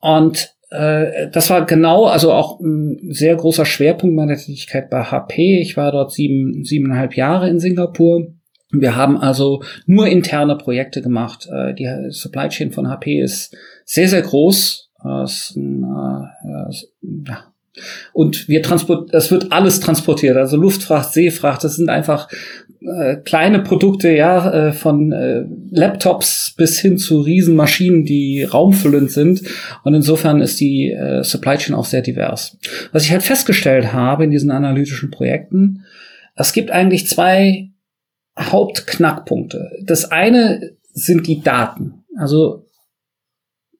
und äh, das war genau, also auch ein sehr großer Schwerpunkt meiner Tätigkeit bei HP. Ich war dort sieben, siebeneinhalb Jahre in Singapur wir haben also nur interne Projekte gemacht. Äh, die Supply Chain von HP ist sehr, sehr groß. Äh, Und wir transport, es wird alles transportiert, also Luftfracht, Seefracht, das sind einfach äh, kleine Produkte, ja, äh, von äh, Laptops bis hin zu Riesenmaschinen, die raumfüllend sind. Und insofern ist die äh, Supply Chain auch sehr divers. Was ich halt festgestellt habe in diesen analytischen Projekten, es gibt eigentlich zwei Hauptknackpunkte. Das eine sind die Daten. Also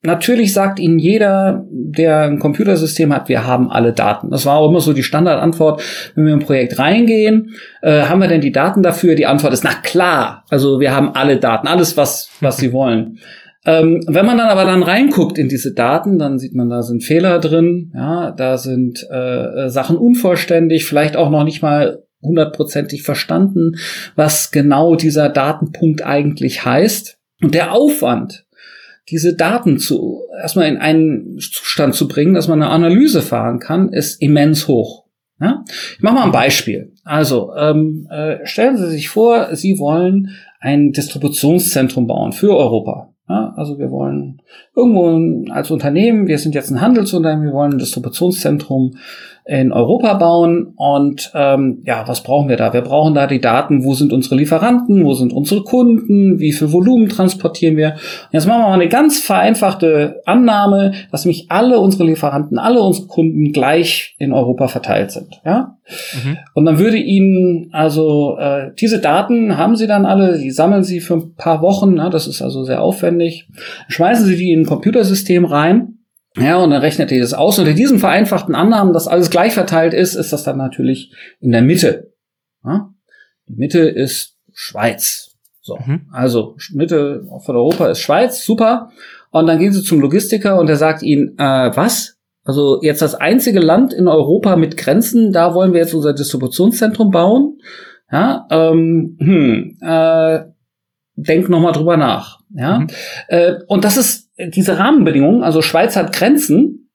natürlich sagt Ihnen jeder, der ein Computersystem hat, wir haben alle Daten. Das war auch immer so die Standardantwort, wenn wir im Projekt reingehen. Äh, haben wir denn die Daten dafür? Die Antwort ist, na klar. Also wir haben alle Daten, alles, was, was Sie wollen. Ähm, wenn man dann aber dann reinguckt in diese Daten, dann sieht man, da sind Fehler drin, ja, da sind äh, Sachen unvollständig, vielleicht auch noch nicht mal hundertprozentig verstanden, was genau dieser Datenpunkt eigentlich heißt. Und der Aufwand, diese Daten zu erstmal in einen Zustand zu bringen, dass man eine Analyse fahren kann, ist immens hoch. Ja? Ich mache mal ein Beispiel. Also ähm, äh, stellen Sie sich vor, Sie wollen ein Distributionszentrum bauen für Europa. Ja? Also wir wollen irgendwo als Unternehmen, wir sind jetzt ein Handelsunternehmen, wir wollen ein Distributionszentrum in Europa bauen. Und ähm, ja, was brauchen wir da? Wir brauchen da die Daten, wo sind unsere Lieferanten, wo sind unsere Kunden, wie viel Volumen transportieren wir. Und jetzt machen wir mal eine ganz vereinfachte Annahme, dass nämlich alle unsere Lieferanten, alle unsere Kunden gleich in Europa verteilt sind. Ja? Mhm. Und dann würde Ihnen also äh, diese Daten haben Sie dann alle, die sammeln Sie für ein paar Wochen, na, das ist also sehr aufwendig, schmeißen Sie die in ein Computersystem rein ja, und dann rechnet ihr das aus. Unter diesen vereinfachten Annahmen, dass alles gleich verteilt ist, ist das dann natürlich in der Mitte. Ja? Die Mitte ist Schweiz. So, mhm. also Mitte von Europa ist Schweiz, super. Und dann gehen sie zum Logistiker und der sagt ihnen, äh, was? Also jetzt das einzige Land in Europa mit Grenzen, da wollen wir jetzt unser Distributionszentrum bauen. Ja, ähm, hm, äh, denk noch mal drüber nach. Ja, mhm. äh, und das ist diese Rahmenbedingungen. Also Schweiz hat Grenzen,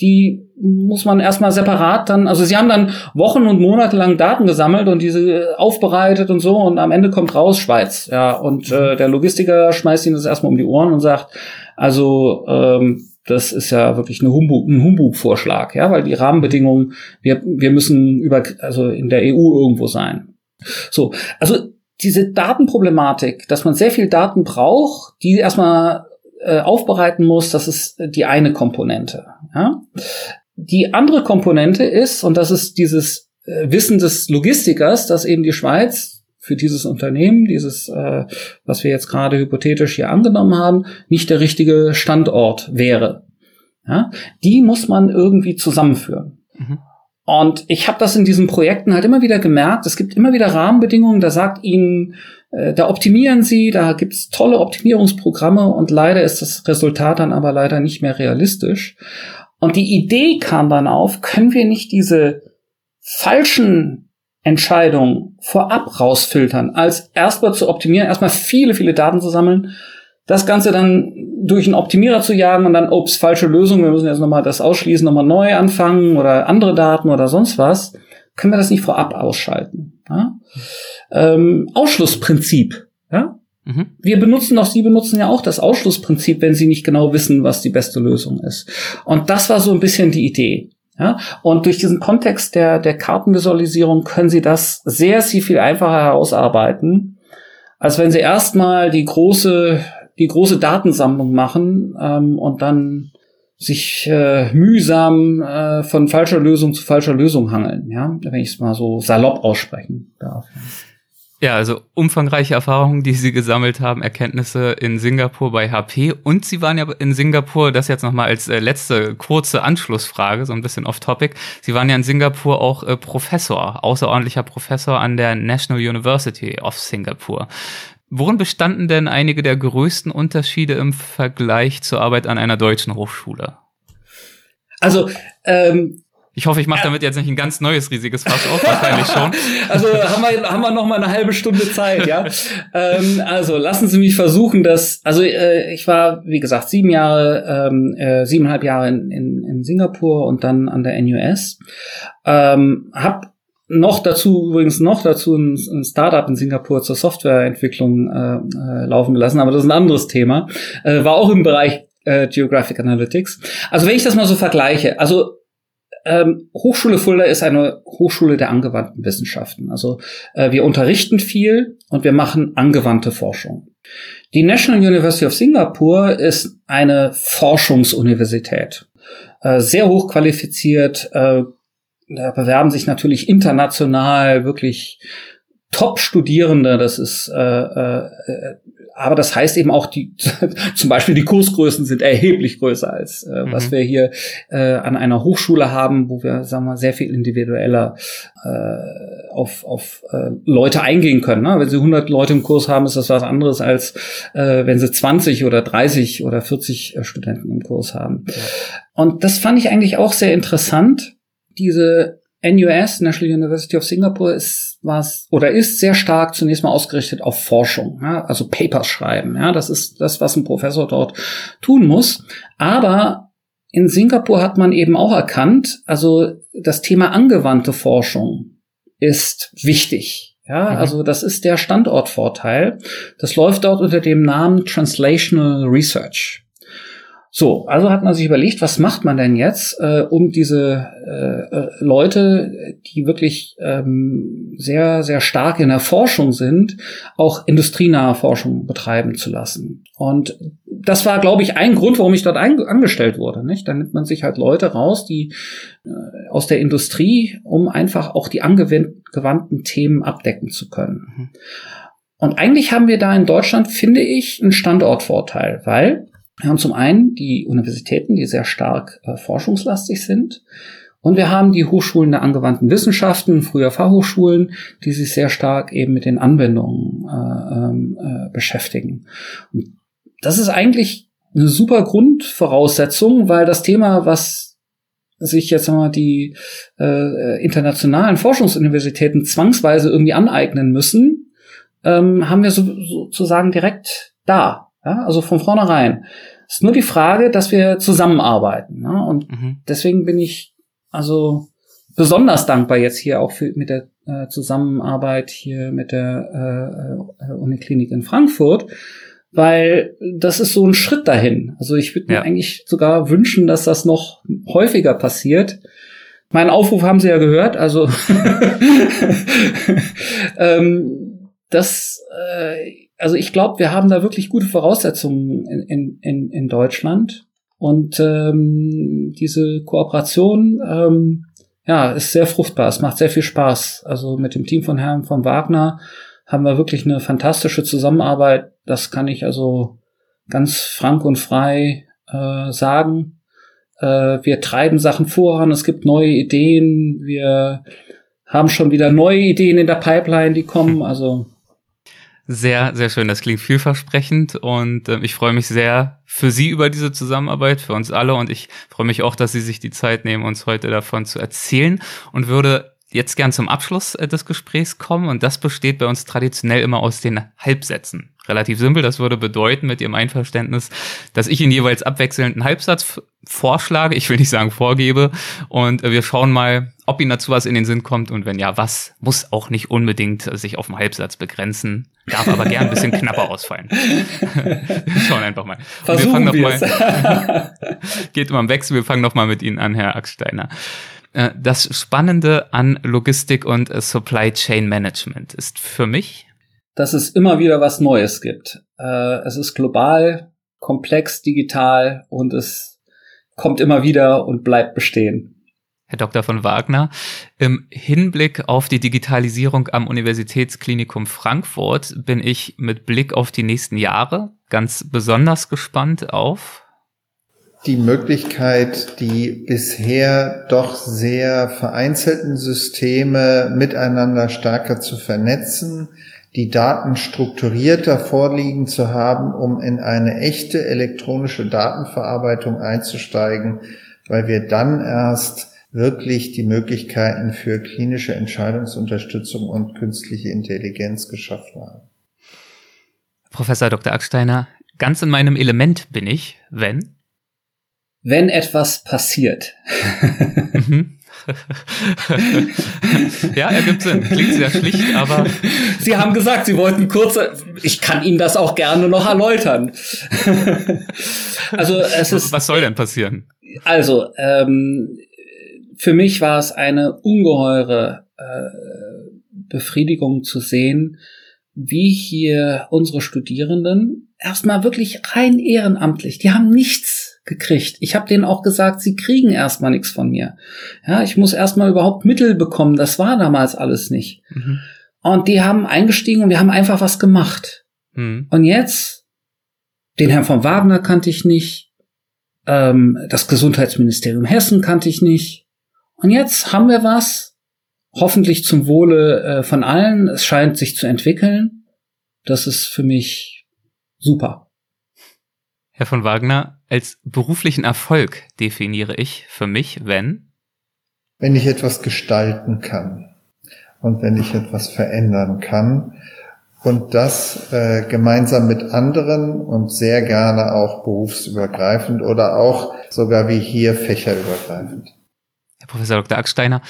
die muss man erstmal separat dann, also sie haben dann Wochen und Monate lang Daten gesammelt und diese aufbereitet und so und am Ende kommt raus Schweiz. Ja, und äh, der Logistiker schmeißt ihnen das erstmal um die Ohren und sagt, also ähm, das ist ja wirklich eine Humbug, ein Humbug-Vorschlag, ja, weil die Rahmenbedingungen, wir, wir müssen über, also in der EU irgendwo sein. So, also diese Datenproblematik, dass man sehr viel Daten braucht, die erstmal äh, aufbereiten muss, das ist die eine Komponente. Ja? Die andere Komponente ist, und das ist dieses äh, Wissen des Logistikers, dass eben die Schweiz für dieses Unternehmen, dieses, äh, was wir jetzt gerade hypothetisch hier angenommen haben, nicht der richtige Standort wäre. Ja? Die muss man irgendwie zusammenführen. Mhm. Und ich habe das in diesen Projekten halt immer wieder gemerkt. Es gibt immer wieder Rahmenbedingungen, da sagt ihnen, äh, da optimieren sie, da gibt's tolle Optimierungsprogramme und leider ist das Resultat dann aber leider nicht mehr realistisch. Und die Idee kam dann auf, können wir nicht diese falschen Entscheidungen vorab rausfiltern, als erstmal zu optimieren, erstmal viele, viele Daten zu sammeln, das Ganze dann durch einen Optimierer zu jagen und dann, ups, falsche Lösung, wir müssen jetzt nochmal das ausschließen, nochmal neu anfangen oder andere Daten oder sonst was, können wir das nicht vorab ausschalten. Ja? Ähm, Ausschlussprinzip. Ja? Mhm. Wir benutzen doch, Sie benutzen ja auch das Ausschlussprinzip, wenn Sie nicht genau wissen, was die beste Lösung ist. Und das war so ein bisschen die Idee. Ja, und durch diesen Kontext der, der Kartenvisualisierung können Sie das sehr, sehr viel einfacher herausarbeiten, als wenn Sie erstmal die große die große Datensammlung machen ähm, und dann sich äh, mühsam äh, von falscher Lösung zu falscher Lösung hangeln, ja, wenn ich es mal so salopp aussprechen darf. Ja, also umfangreiche Erfahrungen, die Sie gesammelt haben, Erkenntnisse in Singapur bei HP und Sie waren ja in Singapur, das jetzt nochmal als äh, letzte kurze Anschlussfrage, so ein bisschen off-topic. Sie waren ja in Singapur auch äh, Professor, außerordentlicher Professor an der National University of Singapore. Worin bestanden denn einige der größten Unterschiede im Vergleich zur Arbeit an einer deutschen Hochschule? Also, ähm, ich hoffe, ich mache damit jetzt nicht ein ganz neues riesiges Fass auf, wahrscheinlich schon. Also haben wir, haben wir noch mal eine halbe Stunde Zeit, ja. ähm, also lassen Sie mich versuchen, dass, also äh, ich war, wie gesagt, sieben Jahre, ähm, äh, siebeneinhalb Jahre in, in, in Singapur und dann an der NUS. Ähm, hab noch dazu, übrigens noch dazu ein, ein Startup in Singapur zur Softwareentwicklung äh, äh, laufen gelassen, aber das ist ein anderes Thema. Äh, war auch im Bereich äh, Geographic Analytics. Also wenn ich das mal so vergleiche, also ähm, Hochschule Fulda ist eine Hochschule der angewandten Wissenschaften. Also äh, wir unterrichten viel und wir machen angewandte Forschung. Die National University of Singapore ist eine Forschungsuniversität. Äh, sehr hoch qualifiziert, äh, da bewerben sich natürlich international wirklich Top-Studierende. Das ist, äh, äh, aber das heißt eben auch, die zum Beispiel die Kursgrößen sind erheblich größer als äh, mhm. was wir hier äh, an einer Hochschule haben, wo wir, sagen wir, sehr viel individueller äh, auf, auf äh, Leute eingehen können. Ne? Wenn Sie 100 Leute im Kurs haben, ist das was anderes als äh, wenn Sie 20 oder 30 oder 40 äh, Studenten im Kurs haben. Ja. Und das fand ich eigentlich auch sehr interessant diese NUS, National University of Singapore, ist was oder ist sehr stark zunächst mal ausgerichtet auf Forschung, ja, also Papers schreiben. Ja, das ist das, was ein Professor dort tun muss. Aber in Singapur hat man eben auch erkannt, also das Thema angewandte Forschung ist wichtig. Ja, mhm. also das ist der Standortvorteil. Das läuft dort unter dem Namen Translational Research. So, also hat man sich überlegt, was macht man denn jetzt, äh, um diese äh, äh, Leute, die wirklich ähm, sehr, sehr stark in der Forschung sind, auch industrienahe Forschung betreiben zu lassen. Und das war, glaube ich, ein Grund, warum ich dort angestellt wurde. Nicht? Da nimmt man sich halt Leute raus, die äh, aus der Industrie, um einfach auch die angewandten Themen abdecken zu können. Mhm. Und eigentlich haben wir da in Deutschland, finde ich, einen Standortvorteil, weil wir haben zum einen die Universitäten, die sehr stark äh, forschungslastig sind. Und wir haben die Hochschulen der angewandten Wissenschaften, früher Fachhochschulen, die sich sehr stark eben mit den Anwendungen äh, ähm, äh, beschäftigen. Und das ist eigentlich eine super Grundvoraussetzung, weil das Thema, was sich jetzt mal die äh, internationalen Forschungsuniversitäten zwangsweise irgendwie aneignen müssen, ähm, haben wir so, sozusagen direkt da. Ja, also von vornherein. Es ist nur die Frage, dass wir zusammenarbeiten. Ne? Und mhm. deswegen bin ich also besonders dankbar jetzt hier auch für, mit der äh, Zusammenarbeit hier mit der äh, äh, Uniklinik in Frankfurt, weil das ist so ein Schritt dahin. Also ich würde mir ja. eigentlich sogar wünschen, dass das noch häufiger passiert. Meinen Aufruf haben Sie ja gehört, also ähm, das äh, also ich glaube, wir haben da wirklich gute Voraussetzungen in, in, in Deutschland. Und ähm, diese Kooperation ähm, ja, ist sehr fruchtbar. Es macht sehr viel Spaß. Also mit dem Team von Herrn von Wagner haben wir wirklich eine fantastische Zusammenarbeit. Das kann ich also ganz frank und frei äh, sagen. Äh, wir treiben Sachen voran, es gibt neue Ideen, wir haben schon wieder neue Ideen in der Pipeline, die kommen. Also sehr, sehr schön. Das klingt vielversprechend und äh, ich freue mich sehr für Sie über diese Zusammenarbeit, für uns alle und ich freue mich auch, dass Sie sich die Zeit nehmen, uns heute davon zu erzählen und würde jetzt gern zum Abschluss äh, des Gesprächs kommen und das besteht bei uns traditionell immer aus den Halbsätzen. Relativ simpel, das würde bedeuten mit Ihrem Einverständnis, dass ich Ihnen jeweils abwechselnd einen Halbsatz vorschlage, ich will nicht sagen vorgebe und äh, wir schauen mal, ob Ihnen dazu was in den Sinn kommt und wenn ja, was, muss auch nicht unbedingt äh, sich auf einen Halbsatz begrenzen, darf aber gern ein bisschen knapper ausfallen. wir schauen einfach mal. Versuchen wir fangen noch mal, geht immer im Wechsel, wir fangen noch mal mit Ihnen an, Herr Axsteiner. Äh, das Spannende an Logistik und Supply Chain Management ist für mich, dass es immer wieder was Neues gibt. Äh, es ist global, komplex, digital und es kommt immer wieder und bleibt bestehen. Herr Dr. von Wagner, im Hinblick auf die Digitalisierung am Universitätsklinikum Frankfurt bin ich mit Blick auf die nächsten Jahre ganz besonders gespannt auf die Möglichkeit, die bisher doch sehr vereinzelten Systeme miteinander stärker zu vernetzen, die Daten strukturierter vorliegen zu haben, um in eine echte elektronische Datenverarbeitung einzusteigen, weil wir dann erst wirklich die Möglichkeiten für klinische Entscheidungsunterstützung und künstliche Intelligenz geschaffen haben. Professor Dr. Acksteiner, ganz in meinem Element bin ich, wenn wenn etwas passiert. Mhm. ja, ergibt Sinn. Klingt sehr schlicht, aber. Sie haben gesagt, Sie wollten kurze. Ich kann Ihnen das auch gerne noch erläutern. also es ist. Was soll denn passieren? Also ähm, für mich war es eine ungeheure äh, Befriedigung zu sehen, wie hier unsere Studierenden erstmal wirklich rein ehrenamtlich, die haben nichts gekriegt. Ich habe denen auch gesagt, sie kriegen erstmal nichts von mir. Ja, ich muss erstmal überhaupt Mittel bekommen. Das war damals alles nicht. Mhm. Und die haben eingestiegen und wir haben einfach was gemacht. Mhm. Und jetzt, den Herrn von Wagner kannte ich nicht, ähm, das Gesundheitsministerium Hessen kannte ich nicht. Und jetzt haben wir was, hoffentlich zum Wohle äh, von allen. Es scheint sich zu entwickeln. Das ist für mich super. Herr von Wagner, als beruflichen Erfolg definiere ich für mich, wenn? Wenn ich etwas gestalten kann und wenn ich etwas verändern kann und das äh, gemeinsam mit anderen und sehr gerne auch berufsübergreifend oder auch sogar wie hier fächerübergreifend. Herr Professor Dr. Acksteiner,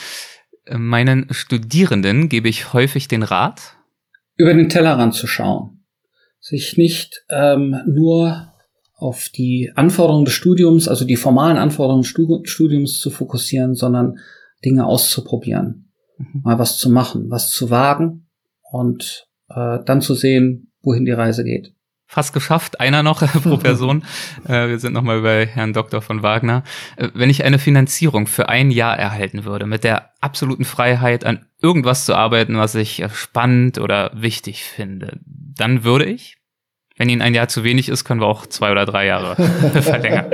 äh, meinen Studierenden gebe ich häufig den Rat, über den Tellerrand zu schauen, sich nicht ähm, nur auf die Anforderungen des Studiums, also die formalen Anforderungen des Studiums zu fokussieren, sondern Dinge auszuprobieren, mhm. mal was zu machen, was zu wagen und äh, dann zu sehen, wohin die Reise geht. Fast geschafft, einer noch pro Person. äh, wir sind nochmal bei Herrn Dr. von Wagner. Äh, wenn ich eine Finanzierung für ein Jahr erhalten würde, mit der absoluten Freiheit an irgendwas zu arbeiten, was ich spannend oder wichtig finde, dann würde ich wenn Ihnen ein Jahr zu wenig ist, können wir auch zwei oder drei Jahre verlängern.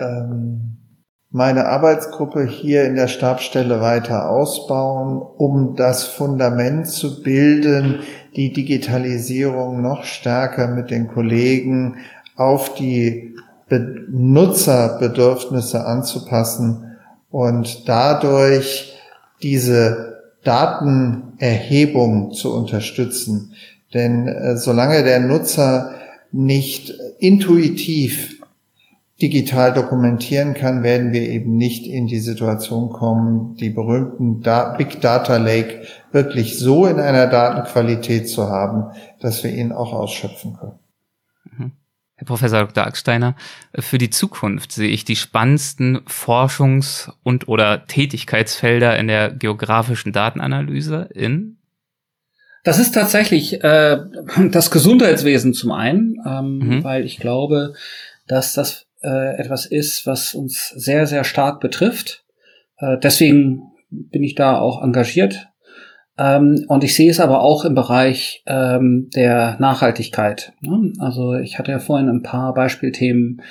ähm, meine Arbeitsgruppe hier in der Stabstelle weiter ausbauen, um das Fundament zu bilden, die Digitalisierung noch stärker mit den Kollegen auf die Benutzerbedürfnisse anzupassen und dadurch diese Datenerhebung zu unterstützen. Denn äh, solange der Nutzer nicht intuitiv digital dokumentieren kann, werden wir eben nicht in die Situation kommen, die berühmten da Big Data Lake wirklich so in einer Datenqualität zu haben, dass wir ihn auch ausschöpfen können. Mhm. Herr Professor Dr. Acksteiner, für die Zukunft sehe ich die spannendsten Forschungs- und oder Tätigkeitsfelder in der geografischen Datenanalyse in das ist tatsächlich äh, das Gesundheitswesen zum einen, ähm, mhm. weil ich glaube, dass das äh, etwas ist, was uns sehr, sehr stark betrifft. Äh, deswegen bin ich da auch engagiert. Ähm, und ich sehe es aber auch im Bereich ähm, der Nachhaltigkeit. Ne? Also ich hatte ja vorhin ein paar Beispielthemen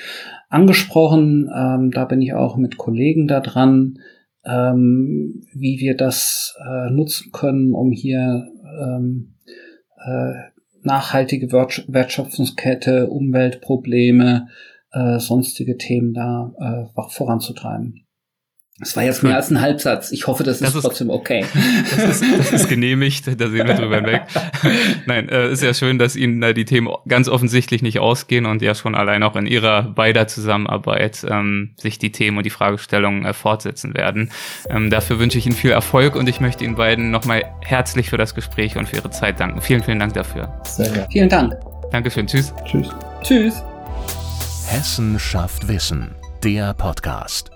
angesprochen. Ähm, da bin ich auch mit Kollegen da dran, ähm, wie wir das äh, nutzen können, um hier ähm, äh, nachhaltige Wertschöpfungskette, Umweltprobleme, äh, sonstige Themen da äh, voranzutreiben. Das war jetzt mehr als ein Halbsatz. Ich hoffe, das, das ist, trotzdem okay. Das ist, das ist genehmigt, da sehen wir drüber hinweg. Nein, äh, ist ja schön, dass Ihnen da die Themen ganz offensichtlich nicht ausgehen und ja schon allein auch in Ihrer beider Zusammenarbeit ähm, sich die Themen und die Fragestellungen äh, fortsetzen werden. Ähm, dafür wünsche ich Ihnen viel Erfolg und ich möchte Ihnen beiden nochmal herzlich für das Gespräch und für Ihre Zeit danken. Vielen, vielen Dank dafür. Sehr gerne. Vielen Dank. Dankeschön. Tschüss. Tschüss. Tschüss. Hessen schafft Wissen. Der Podcast.